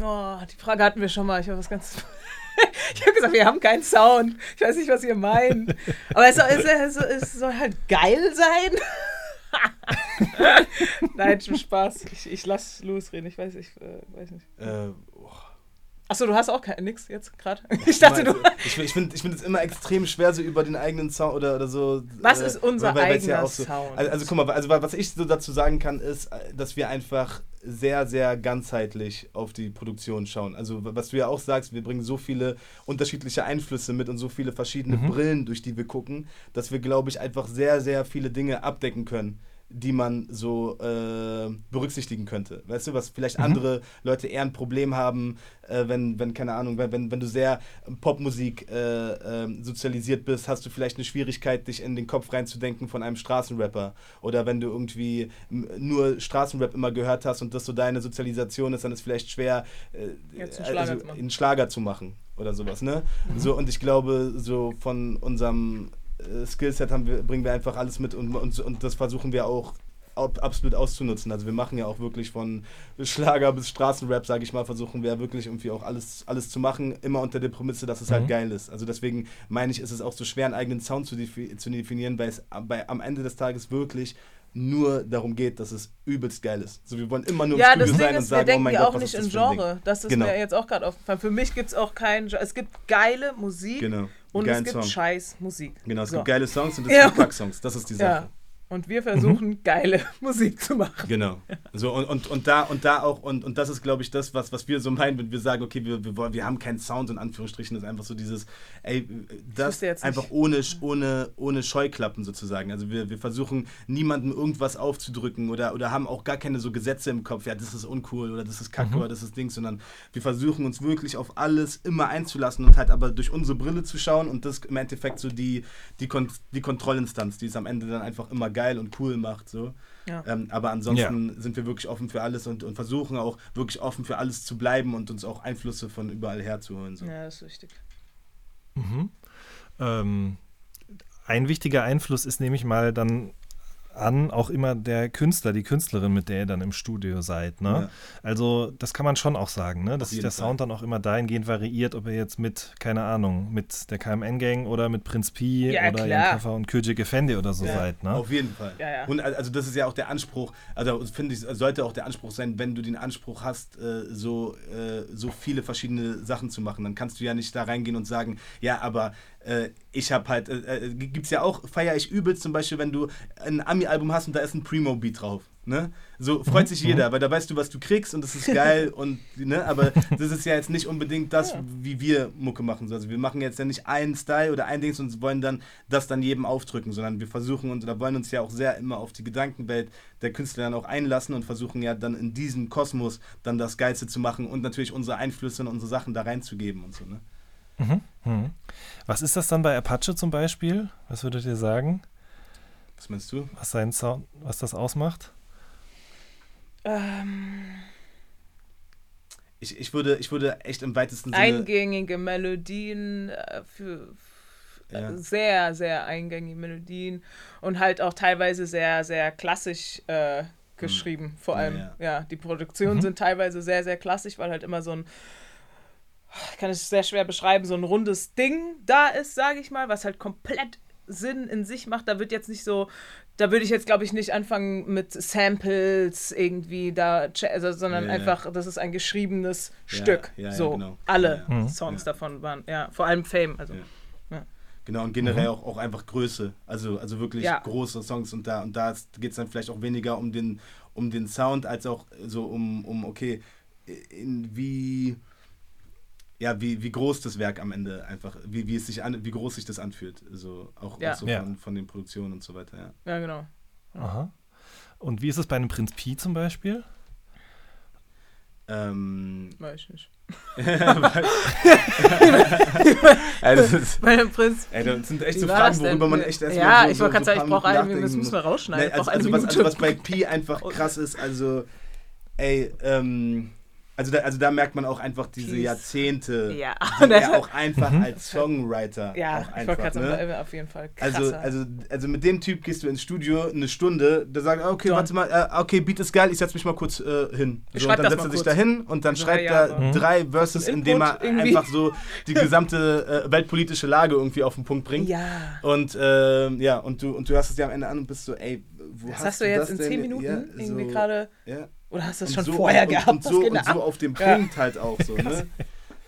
Oh, die Frage hatten wir schon mal. Ich habe was ganz. ich habe gesagt, wir haben keinen Sound. Ich weiß nicht, was ihr meint. Aber es soll, es, soll, es soll halt geil sein. Nein, schon Spaß. Ich, ich lasse Louis reden. Ich weiß, ich äh, weiß nicht. Äh, oh. Achso, du hast auch kein, nix jetzt gerade. Ich dachte, du. Ich, ich finde ich find es immer extrem schwer, so über den eigenen Sound oder, oder so. Was äh, ist unser weil- eigener so, Sound? Also, also guck mal, also was ich so dazu sagen kann, ist, äh, dass wir einfach sehr, sehr ganzheitlich auf die Produktion schauen. Also was du ja auch sagst, wir bringen so viele unterschiedliche Einflüsse mit und so viele verschiedene Mhm. Brillen, durch die wir gucken, dass wir, glaube ich, einfach sehr, sehr viele Dinge abdecken können die man so äh, berücksichtigen könnte. Weißt du, was vielleicht Mhm. andere Leute eher ein Problem haben, äh, wenn, wenn, keine Ahnung, wenn, wenn, du sehr Popmusik äh, ähm, sozialisiert bist, hast du vielleicht eine Schwierigkeit, dich in den Kopf reinzudenken von einem Straßenrapper. Oder wenn du irgendwie nur Straßenrap immer gehört hast und das so deine Sozialisation ist, dann ist es vielleicht schwer, äh, Jetzt einen Schlager also, zu machen. einen Schlager zu machen oder sowas, ne? So, und ich glaube, so von unserem äh, Skillset haben wir, bringen wir einfach alles mit und, und, und das versuchen wir auch ab- absolut auszunutzen. Also wir machen ja auch wirklich von Schlager bis Straßenrap, sage ich mal, versuchen wir wirklich irgendwie auch alles, alles zu machen, immer unter der Prämisse, dass es Mhm. halt geil ist. Also deswegen meine ich, ist es auch so schwer, einen eigenen Sound zu, defi zu definieren, weil es bei, am Ende des Tages wirklich nur darum geht, dass es übelst geil ist. So, wir wollen immer nur im Ja, Studio das Ding sein und ist, wir sagen, oh denken mein ja Gott, auch was nicht ist in das ein Genre. Das ist Genau. mir jetzt auch gerade aufgefallen. Für mich gibt es auch kein Genre. Es gibt geile Musik. Genau. Und Geilen es gibt Song. scheiß Musik. Genau, es So. gibt geile Songs und es Ja. gibt Kack-Songs. Das ist die Sache. Ja. Und wir versuchen, geile Musik zu machen. Genau. So, und, und, und da und da auch, und, und das ist, glaube ich, das, was, was wir so meinen, wenn wir sagen, okay, wir, wir, wollen- wir haben keinen Sound, in Anführungsstrichen, ist einfach so dieses, ey, das einfach nicht. ohne, ohne, ohne Scheuklappen sozusagen. Also wir, wir versuchen niemandem irgendwas aufzudrücken oder, oder haben auch gar keine so Gesetze im Kopf, ja, das ist uncool oder das ist kacke oder das ist Ding, sondern wir versuchen uns wirklich auf alles immer einzulassen und halt aber durch unsere Brille zu schauen und das im Endeffekt so die, die, Kon die Kontrollinstanz, die es am Ende dann einfach immer geil und cool macht. So. Ja. Ähm, aber ansonsten sind wir wirklich offen für alles und, und versuchen auch wirklich offen für alles zu bleiben und uns auch Einflüsse von überall herzuholen. So. Ja, das ist wichtig. Ähm, ein wichtiger Einfluss ist nämlich mal dann an auch immer der Künstler, die Künstlerin, mit der ihr dann im Studio seid. Ne? Ja. Also das kann man schon auch sagen, ne? dass sich der Fall. Sound dann auch immer dahingehend variiert, ob er jetzt mit, keine Ahnung, mit der KMN-Gang oder mit Prinz Pi Ja, oder klar. Jan Kaffer und Köje Gefendi oder so Ja. seid. Ne? Auf jeden Fall. Ja, ja. Und al- also das ist ja auch der Anspruch, also finde ich, sollte auch der Anspruch sein, wenn du den Anspruch hast, äh, so, äh, so viele verschiedene Sachen zu machen, dann kannst du ja nicht da reingehen und sagen, ja, aber äh, ich habe halt, äh, äh, gibt es ja auch, feiere ich übelst zum Beispiel, wenn du ein Ami-Album hast und da ist ein Primo-Beat drauf. Ne? So freut sich jeder, weil da weißt du, was du kriegst und das ist geil und ne, aber das ist ja jetzt nicht unbedingt das, wie wir Mucke machen. Also wir machen jetzt ja nicht einen Style oder ein Dings und wollen dann das dann jedem aufdrücken, sondern wir versuchen und da wollen uns ja auch sehr immer auf die Gedankenwelt der Künstler dann auch einlassen und versuchen ja dann in diesem Kosmos dann das Geilste zu machen und natürlich unsere Einflüsse und unsere Sachen da reinzugeben und so. Ne? Mhm. Was ist das dann bei Apache zum Beispiel? Was würdet ihr sagen, Was meinst du? was sein Sound, was das ausmacht? Ähm, Ich, ich, würde, ich würde echt im weitesten Sinne. eingängige Melodien äh, für für- Ja. äh, sehr, sehr eingängige Melodien und halt auch teilweise sehr, sehr klassisch äh, geschrieben. Vor Hm. Ja, allem, ja. ja, die Produktionen Mhm. sind teilweise sehr, sehr klassisch, weil halt immer so ein ich kann es sehr schwer beschreiben, so ein rundes Ding da ist, sage ich mal, was halt komplett Sinn in sich macht. Da wird jetzt nicht so, da würde ich jetzt, glaube ich, nicht anfangen mit Samples irgendwie da, also, sondern Ja, ja. einfach, das ist ein geschriebenes Ja, Stück. ja, ja, so, genau. alle Ja, ja. Songs Ja. davon waren, ja, vor allem Fame. Also. Ja. Genau, und generell auch, auch einfach Größe. Also, also wirklich Ja. große Songs und da und da geht es dann vielleicht auch weniger um den, um den Sound, als auch so um, um okay, in wie, ja, wie, wie groß das Werk am Ende einfach, wie, wie es sich an, wie groß sich das anfühlt. So auch, Ja. auch so Ja. von, von den Produktionen und so weiter, ja. Ja, genau. Aha. Und wie ist es bei einem Prinz Pi zum Beispiel? Ähm, Weiß ich nicht. ist, Bei dem Prinz. ey, das sind echt so Fragen, worüber man echt erstmal Ja, so, ich so, wollte gerade so sagen, ich brauche paar eine, Minuten das müssen wir rausschneiden. Nee, ich also, also, was, also was bei Pi einfach krass ist, also, ey, ähm, also da, also da merkt man auch einfach diese Peace. Jahrzehnte, Ja. die er auch einfach als Songwriter ja, auch einfach, ne? auf jeden Fall krasser. Also, also, also mit dem Typ gehst du ins Studio eine Stunde, der sagt, okay, John. warte mal, äh, okay, Beat ist geil, ich setz mich mal kurz äh, hin. So, und dann setzt er sich kurz. da hin und dann Drei schreibt er Mhm. drei Verses, indem er irgendwie. einfach so die gesamte äh, weltpolitische Lage irgendwie auf den Punkt bringt. ja. Und ähm, ja, und du, und du hörst es dir am Ende an und bist so, ey, wo Das hast, hast du jetzt in? 10 Minuten Ja, irgendwie so, gerade. Ja. Oder hast du das Und schon so, vorher und, gehabt? Und so, und so auf dem Ja. Punkt halt auch so, ne?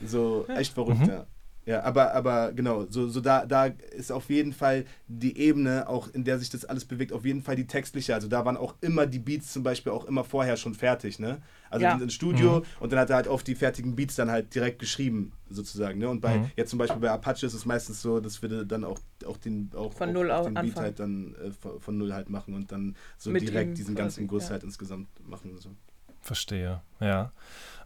So, echt verrückt, Mhm. ja. Ja, aber, aber genau, so, so da, da ist auf jeden Fall die Ebene, auch in der sich das alles bewegt, auf jeden Fall die textliche. Also da waren auch immer die Beats zum Beispiel auch immer vorher schon fertig, ne? Also Ja. ins Studio und dann hat er halt auf die fertigen Beats dann halt direkt geschrieben, sozusagen, ne? Und bei, Mhm. jetzt zum Beispiel bei Apache ist es meistens so, dass wir dann auch, auch den, auch, Von auch, null auch au- den Beat halt dann äh, von, von null halt machen und dann so Mit direkt diesen quasi, ganzen Guss ja. halt insgesamt machen. So. Verstehe, ja.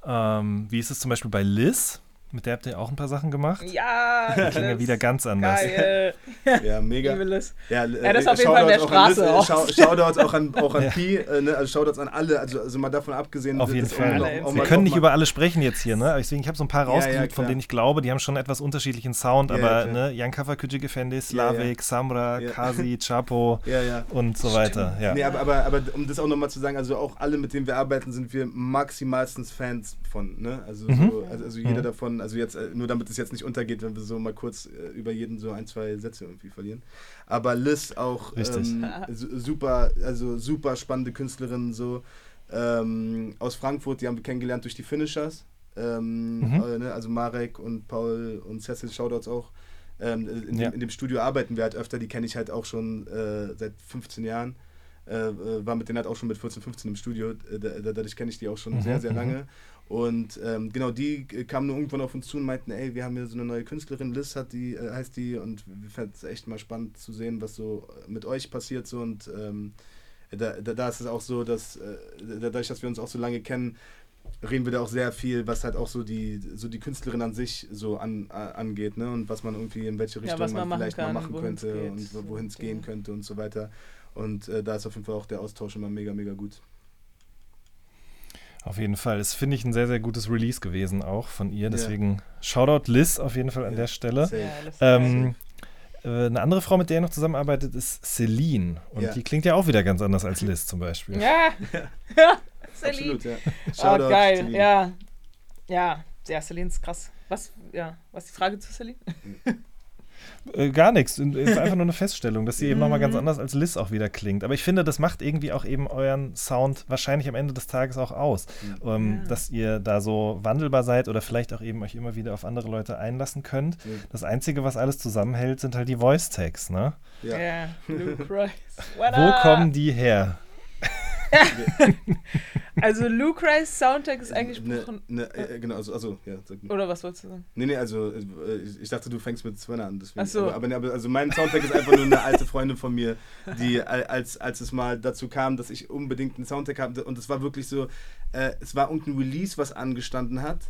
Ähm, wie ist es zum Beispiel bei Liz? Mit der habt ihr auch ein paar Sachen gemacht? Ja, Die klingen ja das- wieder ganz anders. Geil. Ja, mega. Ja, Ja, das ist auf jeden Fall in der Straße auch. Auch Shoutouts auch an, auch an Ja. Pi, äh, ne? also Shoutouts an alle, also, also mal davon abgesehen. Auf das jeden Fall. auch auch Wir mal- können nicht mal- über alle sprechen jetzt hier, ne? Deswegen, ich habe so ein paar Ja, ja, rausgesucht, von denen ich glaube, die haben schon etwas unterschiedlichen Sound, Ja, aber ne, Jan Kafakücü Gefendi, Ja, Slavik, Samra, Ja. Kasi, Chapo Ja, ja. und so weiter. Ja. Nee, aber, aber, aber um das auch nochmal zu sagen, also auch alle, mit denen wir arbeiten, sind wir maximalstens Fans von. Ne? Also, Mhm. so, also, also jeder Mhm. Also jetzt, äh, nur damit es jetzt nicht untergeht, wenn wir so mal kurz äh, über jeden so ein, zwei Sätze irgendwie verlieren. Aber Liz auch ähm, su- super, also super spannende Künstlerin, so ähm, aus Frankfurt, die haben wir kennengelernt durch die Finishers. Ähm, Mhm. äh, ne? Also Marek und Paul und Cecil Shoutouts auch. Ähm, in, Ja. dem, in dem Studio arbeiten wir halt öfter, die kenne ich halt auch schon äh, seit 15 Jahren. Äh, war mit denen halt auch schon mit 14, 15 im Studio. Da, da- dadurch kenne ich die auch schon Mhm, sehr, sehr mhm. lange. Und ähm, genau, die äh, kamen nur irgendwann auf uns zu und meinten, ey, wir haben hier so eine neue Künstlerin, Liz hat die, äh, heißt die, und wir fänden es echt mal spannend zu sehen, was so mit euch passiert. So, und ähm, da, da, da ist es auch so, dass äh, dadurch, dass wir uns auch so lange kennen, reden wir da auch sehr viel, was halt auch so die, so die Künstlerin an sich so an, a- angeht, ne? Und was man irgendwie in welche Ja, Richtung was man, man vielleicht kann, mal machen könnte und wo- wohin es gehen ja. könnte und so weiter. Und äh, da ist auf jeden Fall auch der Austausch immer mega, mega gut. Auf jeden Fall. Es finde ich ein sehr, sehr gutes Release gewesen auch von ihr. Ja. Deswegen Shoutout Liz auf jeden Fall an Ja. der Stelle. Ja, Ähm, äh, eine andere Frau, mit der er noch zusammenarbeitet, ist Celine. Und Ja. die klingt ja auch wieder ganz anders als Liz zum Beispiel. Ja, ja. Celine. Absolut, ja. Oh, Shoutout, geil, Celine. ja. Ja, ja, Celine ist krass. Was, ja, was ist die Frage zu Celine? Äh, gar nichts. Es ist einfach nur eine Feststellung, dass sie eben nochmal Mhm. ganz anders als Liz auch wieder klingt. Aber ich finde, das macht irgendwie auch eben euren Sound wahrscheinlich am Ende des Tages auch aus. Ähm, Ja. Dass ihr da so wandelbar seid oder vielleicht auch eben euch immer wieder auf andere Leute einlassen könnt. Ja. Das Einzige, was alles zusammenhält, sind halt die Voice-Tags, ne? Ja. Ja, Luke Rice. What Wo kommen die her? Also Luke Rice Soundtrack ist Ne, eingesprochen. ne, äh, genau, also, also ja. Oder was wolltest du sagen? Nee, nee, also äh, ich, ich dachte, du fängst mit Sven an. Deswegen. Ach so. aber, aber, also mein Soundtrack ist einfach nur eine alte Freundin von mir, die al- als, als es mal dazu kam, dass ich unbedingt einen Soundtrack habe und es war wirklich so, äh, es war irgendein Release, was angestanden hat.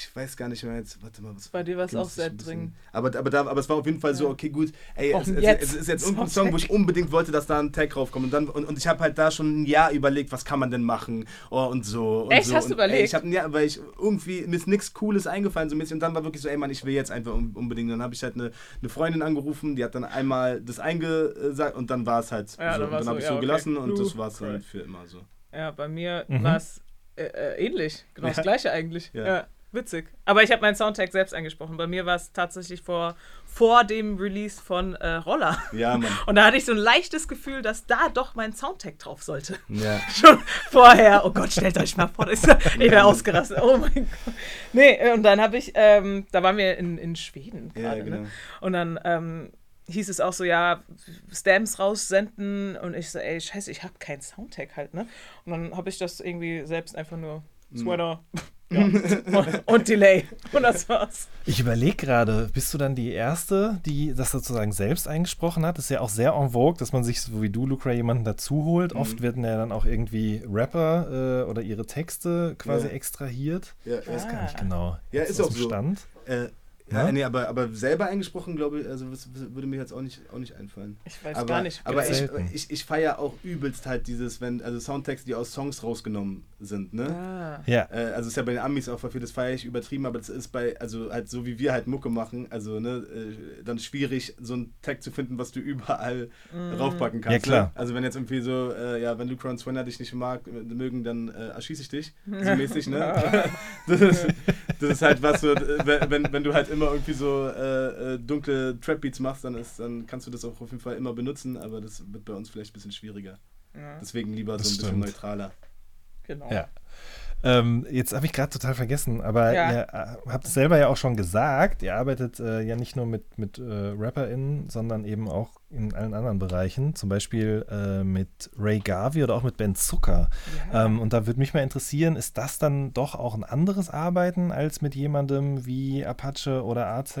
Ich weiß gar nicht mehr jetzt, warte mal, was Bei dir war es auch sehr dringend. Aber, aber, da, aber es war auf jeden Fall so, okay, gut, ey, es, es, jetzt? es ist jetzt irgendein? Song, wo ich unbedingt wollte, dass da ein Tag raufkommt. Und, dann, und, und ich habe halt da schon ein Jahr überlegt, was kann man denn machen oh, und so. Und Echt? so. Hast du und, Ey, überlegt? ich habe ein Jahr, weil ich irgendwie, mir ist nichts Cooles eingefallen so mäßig. Und dann war wirklich so, ey Mann, ich will jetzt einfach un- unbedingt. Dann habe ich halt eine, eine Freundin angerufen, die hat dann einmal das eingesagt und dann war es halt Ja, so. dann Und war's dann habe ich so ja, okay. gelassen und das Luke war es Christ. für immer so. Ja, bei mir Mhm. war es äh, äh, ähnlich. Genau das Ja. gleiche eigentlich. Ja. Witzig. Aber ich habe meinen Soundtrack selbst eingesprochen. Bei mir war es tatsächlich vor, vor dem Release von äh, Roller. Ja, Mann. Und da hatte ich so ein leichtes Gefühl, dass da doch mein Soundtrack drauf sollte. Ja. Schon vorher. Oh Gott, stellt euch mal vor, ich wäre ausgerastet. Oh mein Gott. Nee, äh, und dann habe ich, ähm, da waren wir in, in Schweden Ja, gerade. genau. Ne? Und dann ähm, hieß es auch so, ja, Stamps raussenden. Und ich so, ey, scheiße, ich habe keinen Soundtrack halt, ne? Und dann habe ich das irgendwie selbst einfach nur Sweater. Ja. und, und Delay. Und das war's. Ich überlege gerade, bist du dann die Erste, die das sozusagen selbst eingesprochen hat? Das ist ja auch sehr en vogue, dass man sich, so wie du, Lucra, jemanden dazu holt. Mhm. Oft werden ja dann auch irgendwie Rapper äh, oder ihre Texte quasi Ja. extrahiert. Ja. Ich weiß gar nicht Ah. genau. Ja, ist auch so. Stand? Äh, ja, Ja? nee, aber, aber selber eingesprochen, glaube ich, also würde mir jetzt auch nicht, auch nicht einfallen. Ich weiß aber, gar nicht. Aber Gibt's ich, selten. ich, ich feiere auch übelst halt dieses, wenn, also Soundtracks, die aus Songs rausgenommen sind, ne? Ah. Ja. Äh, also ist ja bei den Amis auch viel, das feiere ich übertrieben, aber das ist bei, also halt so wie wir halt Mucke machen, also ne, äh, dann schwierig, so einen Tag zu finden, was du überall raufpacken kannst. Ja, klar. Ne? Also wenn jetzt irgendwie so, äh, ja, wenn Luke und Swenner dich nicht mag, äh, mögen, dann äh, erschieße ich dich, so mäßig, ne? das, ist, das ist halt was so, äh, wenn, wenn du halt immer irgendwie so äh, äh, dunkle Trap-Beats machst, dann, ist, dann kannst du das auch auf jeden Fall immer benutzen, aber das wird bei uns vielleicht ein bisschen schwieriger. Ja, Deswegen lieber Das so ein bisschen stimmt. neutraler. genau. Ja. Ähm, jetzt habe ich gerade total vergessen, aber Ja. ihr äh, habt es selber ja auch schon gesagt, ihr arbeitet äh, ja nicht nur mit, mit äh, RapperInnen, sondern eben auch in allen anderen Bereichen, zum Beispiel äh, mit Ray Garvey oder auch mit Ben Zucker. Ja. Ähm, und da würde mich mal interessieren, ist das dann doch auch ein anderes Arbeiten als mit jemandem wie Apache oder AZ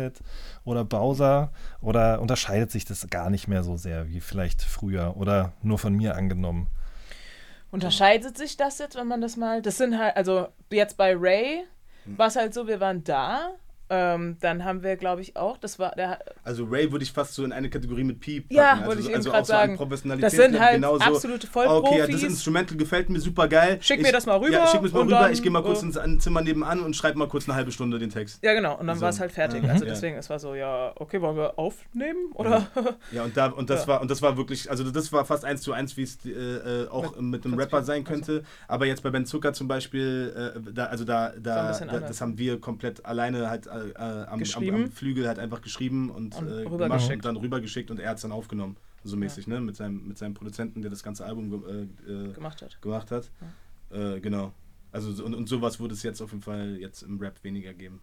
oder Bowser? Oder unterscheidet sich das gar nicht mehr so sehr wie vielleicht früher oder nur von mir angenommen? Unterscheidet sich das jetzt, wenn man das mal. Das sind halt, also jetzt bei Ray war es halt so, wir waren da. Ähm, dann haben wir, glaube ich, auch, das war der. Also Ray würde ich fast so in eine Kategorie mit Piep packen. Ja, also, wollte ich eben also auch so sagen. Professionalität Das sind halt genauso, absolute Okay, ja, Vollprofis. das Instrumental gefällt mir super geil. Schick ich, mir das mal rüber Ja, schick mir das mal rüber. dann, ich gehe mal kurz äh, ins Zimmer nebenan und schreibe mal kurz eine halbe Stunde den Text. Ja, genau. Und dann So. war es halt fertig. Mhm. Also Ja. deswegen, es war so, ja, okay, wollen wir aufnehmen? Oder? Ja, und, da, und, das Ja. war, und das war wirklich, also das war fast eins zu eins, wie es äh, äh, auch mit, Mit einem Rapper sein könnte. Aber jetzt bei Ben Zucker zum Beispiel, äh, da, also da, da, da das haben wir komplett alleine halt äh, am, am, Geschrieben. am Flügel halt einfach geschrieben und, Und äh, gemacht und dann rübergeschickt und er hat es dann aufgenommen. So mäßig, ne? Mit seinem, mit seinem Produzenten, der das ganze Album ge äh, äh, gemacht hat. gemacht hat. Äh, genau. Also so- und, und sowas würde es jetzt auf jeden Fall jetzt im Rap weniger geben.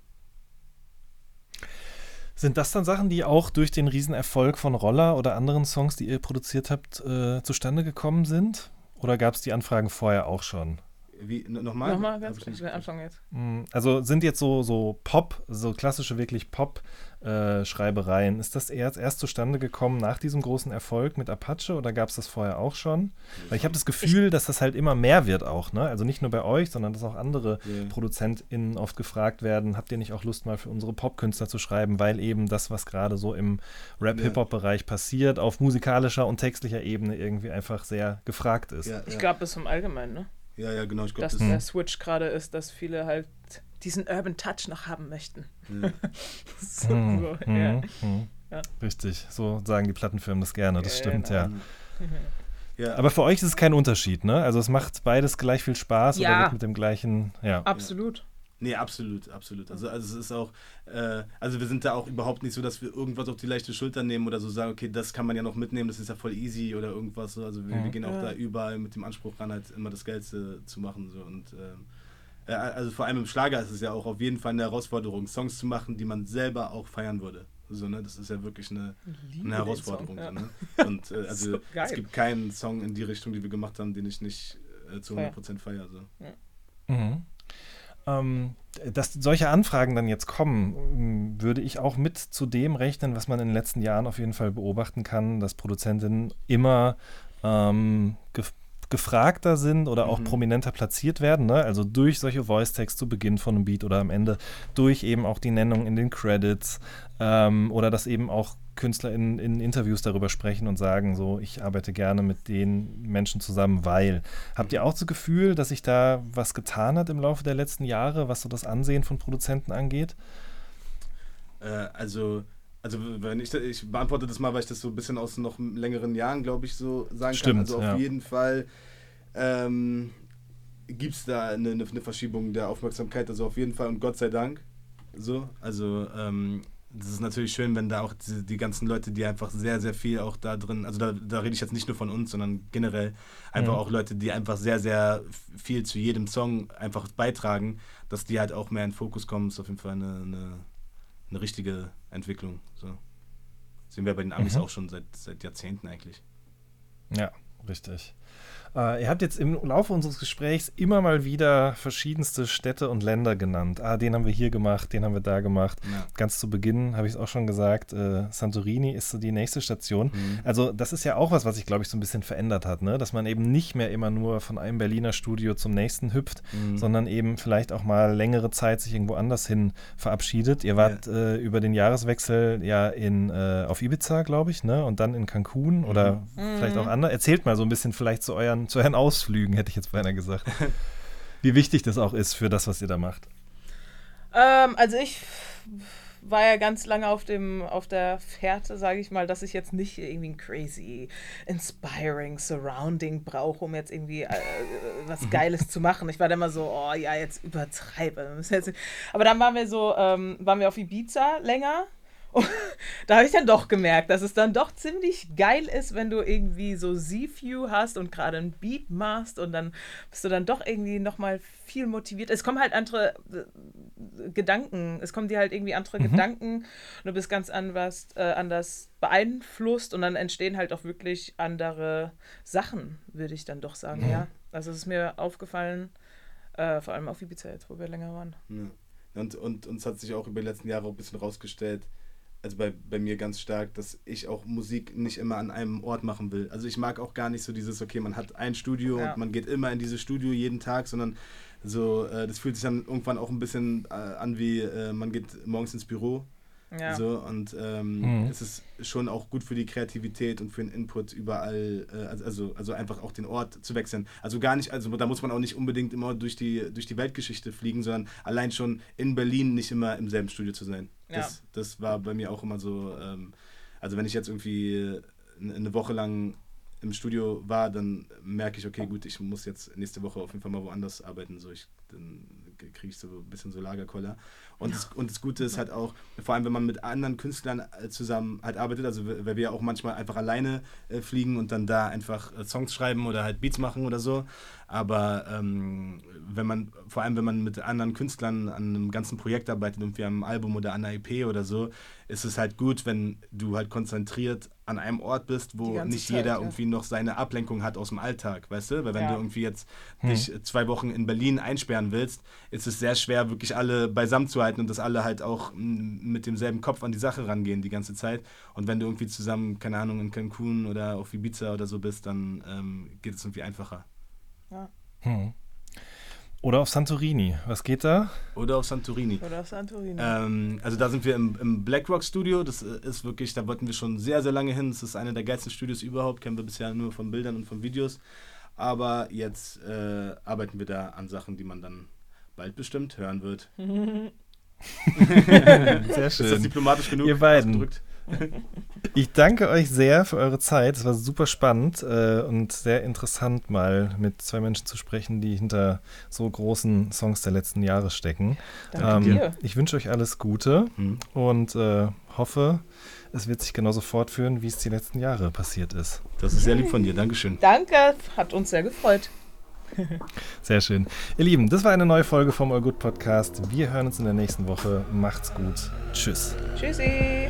Sind das dann Sachen, die auch durch den Riesenerfolg von Roller oder anderen Songs, die ihr produziert habt, äh, zustande gekommen sind? Oder gab es die Anfragen vorher auch schon? Wie, nochmal? Nochmal ganz ich kurz, den Anfang jetzt. Mm, Also sind jetzt so, so Pop, so klassische wirklich Pop-Schreibereien, ist das erst, erst zustande gekommen nach diesem großen Erfolg mit Apache oder gab es das vorher auch schon? Weil ich habe das Gefühl, dass das halt immer mehr wird auch, ne? Also nicht nur bei euch, sondern dass auch andere Ja. ProduzentInnen oft gefragt werden, habt ihr nicht auch Lust mal für unsere Popkünstler zu schreiben, weil eben das, was gerade so im Rap-Hip-Hop-Bereich passiert, auf musikalischer und textlicher Ebene irgendwie einfach sehr gefragt ist. Ja, Ich ja. glaube, das ist im Allgemeinen, ne? Ja, ja, genau. Ich glaube, Dass das der Switch gerade ist, dass viele halt diesen Urban Touch noch haben möchten. Ja. so, Mhm, so, mhm, ja. mhm. Ja. Richtig, so sagen die Plattenfirmen das gerne, das stimmt, Genau. ja. ja. Aber für euch ist es kein Unterschied, ne? Also es macht beides gleich viel Spaß oder Ja. wird mit dem gleichen, ja. Absolut. Nee, absolut, absolut. Also, also es ist auch, äh, also wir sind da auch überhaupt nicht so, dass wir irgendwas auf die leichte Schulter nehmen oder so sagen, okay, das kann man ja noch mitnehmen, das ist ja voll easy oder irgendwas. So. Also wir, wir Mhm. gehen auch Ja. da überall mit dem Anspruch ran, halt immer das Geilste zu machen. So. Und ähm, äh, also vor allem im Schlager ist es ja auch auf jeden Fall eine Herausforderung, Songs zu machen, die man selber auch feiern würde. So, ne? Das ist ja wirklich eine, eine Herausforderung. Song, So, ja. ne? Und äh, also So es gibt keinen Song in die Richtung, die wir gemacht haben, den ich nicht äh, zu 100% feiere. So. Mhm. Ähm, dass solche Anfragen dann jetzt kommen, m, würde ich auch mit zu dem rechnen, was man in den letzten Jahren auf jeden Fall beobachten kann, dass Produzentinnen immer ähm, gefragter sind oder auch Mhm. prominenter platziert werden. Ne? Also durch solche Voice-Tags zu Beginn von einem Beat oder am Ende, durch eben auch die Nennung in den Credits ähm, oder dass eben auch Künstler in, in Interviews darüber sprechen und sagen, so, ich arbeite gerne mit den Menschen zusammen, weil. Habt ihr auch das Gefühl, dass sich da was getan hat im Laufe der letzten Jahre, was so das Ansehen von Produzenten angeht? Äh, also, also wenn ich, ich beantworte das mal, weil ich das so ein bisschen aus noch längeren Jahren, glaube ich, so sagen Stimmt, kann. Also auf ja. jeden Fall, ähm, gibt es da eine, eine Verschiebung der Aufmerksamkeit, also auf jeden Fall und Gott sei Dank. So, also ähm, das ist natürlich schön, wenn da auch die, die, ganzen Leute, die einfach sehr, sehr viel auch da drin, also da, da rede ich jetzt nicht nur von uns, sondern generell einfach mhm. auch Leute, die einfach sehr, sehr viel zu jedem Song einfach beitragen, dass die halt auch mehr in den Fokus kommen, ist auf jeden Fall eine, eine, eine richtige Entwicklung. So. Sehen wir bei den Amis mhm. auch schon seit, seit Jahrzehnten eigentlich. Ja, richtig. Äh, ihr habt jetzt im Laufe unseres Gesprächs immer mal wieder verschiedenste Städte und Länder genannt. Ah, den haben wir hier gemacht, den haben wir da gemacht. Ja. Ganz zu Beginn habe ich es auch schon gesagt, äh, Santorini ist so die nächste Station. Mhm. Also das ist ja auch was, was sich, glaube ich, so ein bisschen verändert hat, ne? dass man eben nicht mehr immer nur von einem Berliner Studio zum nächsten hüpft, mhm. sondern eben vielleicht auch mal längere Zeit sich irgendwo anders hin verabschiedet. Ihr wart ja. äh, über den Jahreswechsel ja in, äh, auf Ibiza, glaube ich, ne? und dann in Cancun mhm. oder vielleicht auch anders. Erzählt mal so ein bisschen vielleicht zu euren zu euren Ausflügen, hätte ich jetzt beinahe gesagt. Wie wichtig das auch ist für das, was ihr da macht. Ähm, also ich war ja ganz lange auf dem auf der Fährte, sage ich mal, dass ich jetzt nicht irgendwie ein crazy, inspiring Surrounding brauche, um jetzt irgendwie äh, was mhm. Geiles zu machen. Ich war dann immer so, oh ja, jetzt übertreibe. Aber dann waren wir so, ähm, waren wir auf Ibiza länger und da habe ich dann doch gemerkt, dass es dann doch ziemlich geil ist, wenn du irgendwie so Z-View hast und gerade ein Beat machst und dann bist du dann doch irgendwie nochmal viel motiviert. Es kommen halt andere äh, Gedanken, es kommen dir halt irgendwie andere mhm. Gedanken und du bist ganz anders, äh, anders beeinflusst und dann entstehen halt auch wirklich andere Sachen, würde ich dann doch sagen, mhm. ja. Also es ist mir aufgefallen, äh, vor allem auf Ibiza jetzt, wo wir länger waren. Ja. Und, und uns hat sich auch über die letzten Jahre ein bisschen rausgestellt, also bei, bei mir ganz stark, dass ich auch Musik nicht immer an einem Ort machen will. Also ich mag auch gar nicht so dieses, okay, man hat ein Studio ja. und man geht immer in dieses Studio jeden Tag, sondern so, äh, das fühlt sich dann irgendwann auch ein bisschen äh, an wie, äh, man geht morgens ins Büro ja. So, und ähm, mhm. es ist schon auch gut für die Kreativität und für den Input überall, äh, also, also einfach auch den Ort zu wechseln. Also gar nicht, also da muss man auch nicht unbedingt immer durch die, durch die Weltgeschichte fliegen, sondern allein schon in Berlin nicht immer im selben Studio zu sein. Ja. Das, das war bei mir auch immer so, ähm, also wenn ich jetzt irgendwie eine Woche lang im Studio war, dann merke ich, okay, gut, ich muss jetzt nächste Woche auf jeden Fall mal woanders arbeiten. So, ich, dann kriege ich so ein bisschen so Lagerkoller. Und, ja. das, und das Gute ist halt auch, vor allem wenn man mit anderen Künstlern äh, zusammen halt arbeitet, also weil wir auch manchmal einfach alleine äh, fliegen und dann da einfach äh, Songs schreiben oder halt Beats machen oder so. Aber ähm, wenn man, vor allem wenn man mit anderen Künstlern an einem ganzen Projekt arbeitet, irgendwie am Album oder an einer EP oder so, ist es halt gut, wenn du halt konzentriert an einem Ort bist, wo nicht Zeit, jeder ja. irgendwie noch seine Ablenkung hat aus dem Alltag, weißt du? Weil wenn ja. du irgendwie jetzt hm. dich zwei Wochen in Berlin einsperren willst, ist es sehr schwer, wirklich alle beisammen zu halten und dass alle halt auch mit demselben Kopf an die Sache rangehen die ganze Zeit. Und wenn du irgendwie zusammen, keine Ahnung, in Cancun oder auf Ibiza oder so bist, dann ähm, geht es irgendwie einfacher. Ja. Hm. Oder auf Santorini. Was geht da? Oder auf Santorini. Oder auf Santorini. Ähm, also da sind wir im, im BlackRock Studio. Das äh, ist wirklich, da wollten wir schon sehr, sehr lange hin. Das ist eine der geilsten Studios überhaupt. Kennen wir bisher nur von Bildern und von Videos. Aber jetzt äh, arbeiten wir da an Sachen, die man dann bald bestimmt hören wird. sehr schön. Ist das diplomatisch genug? Ihr beiden. Ausgedrückt? Ich danke euch sehr für eure Zeit. Es war super spannend äh, und sehr interessant, mal mit zwei Menschen zu sprechen, die hinter so großen Songs der letzten Jahre stecken. Danke ähm, dir. Ich wünsche euch alles Gute mhm. und äh, hoffe, es wird sich genauso fortführen, wie es die letzten Jahre passiert ist. Das ist sehr lieb von dir. Dankeschön. Danke, hat uns sehr gefreut. Sehr schön. Ihr Lieben, das war eine neue Folge vom All Good Podcast. Wir hören uns in der nächsten Woche. Macht's gut. Tschüss. Tschüssi.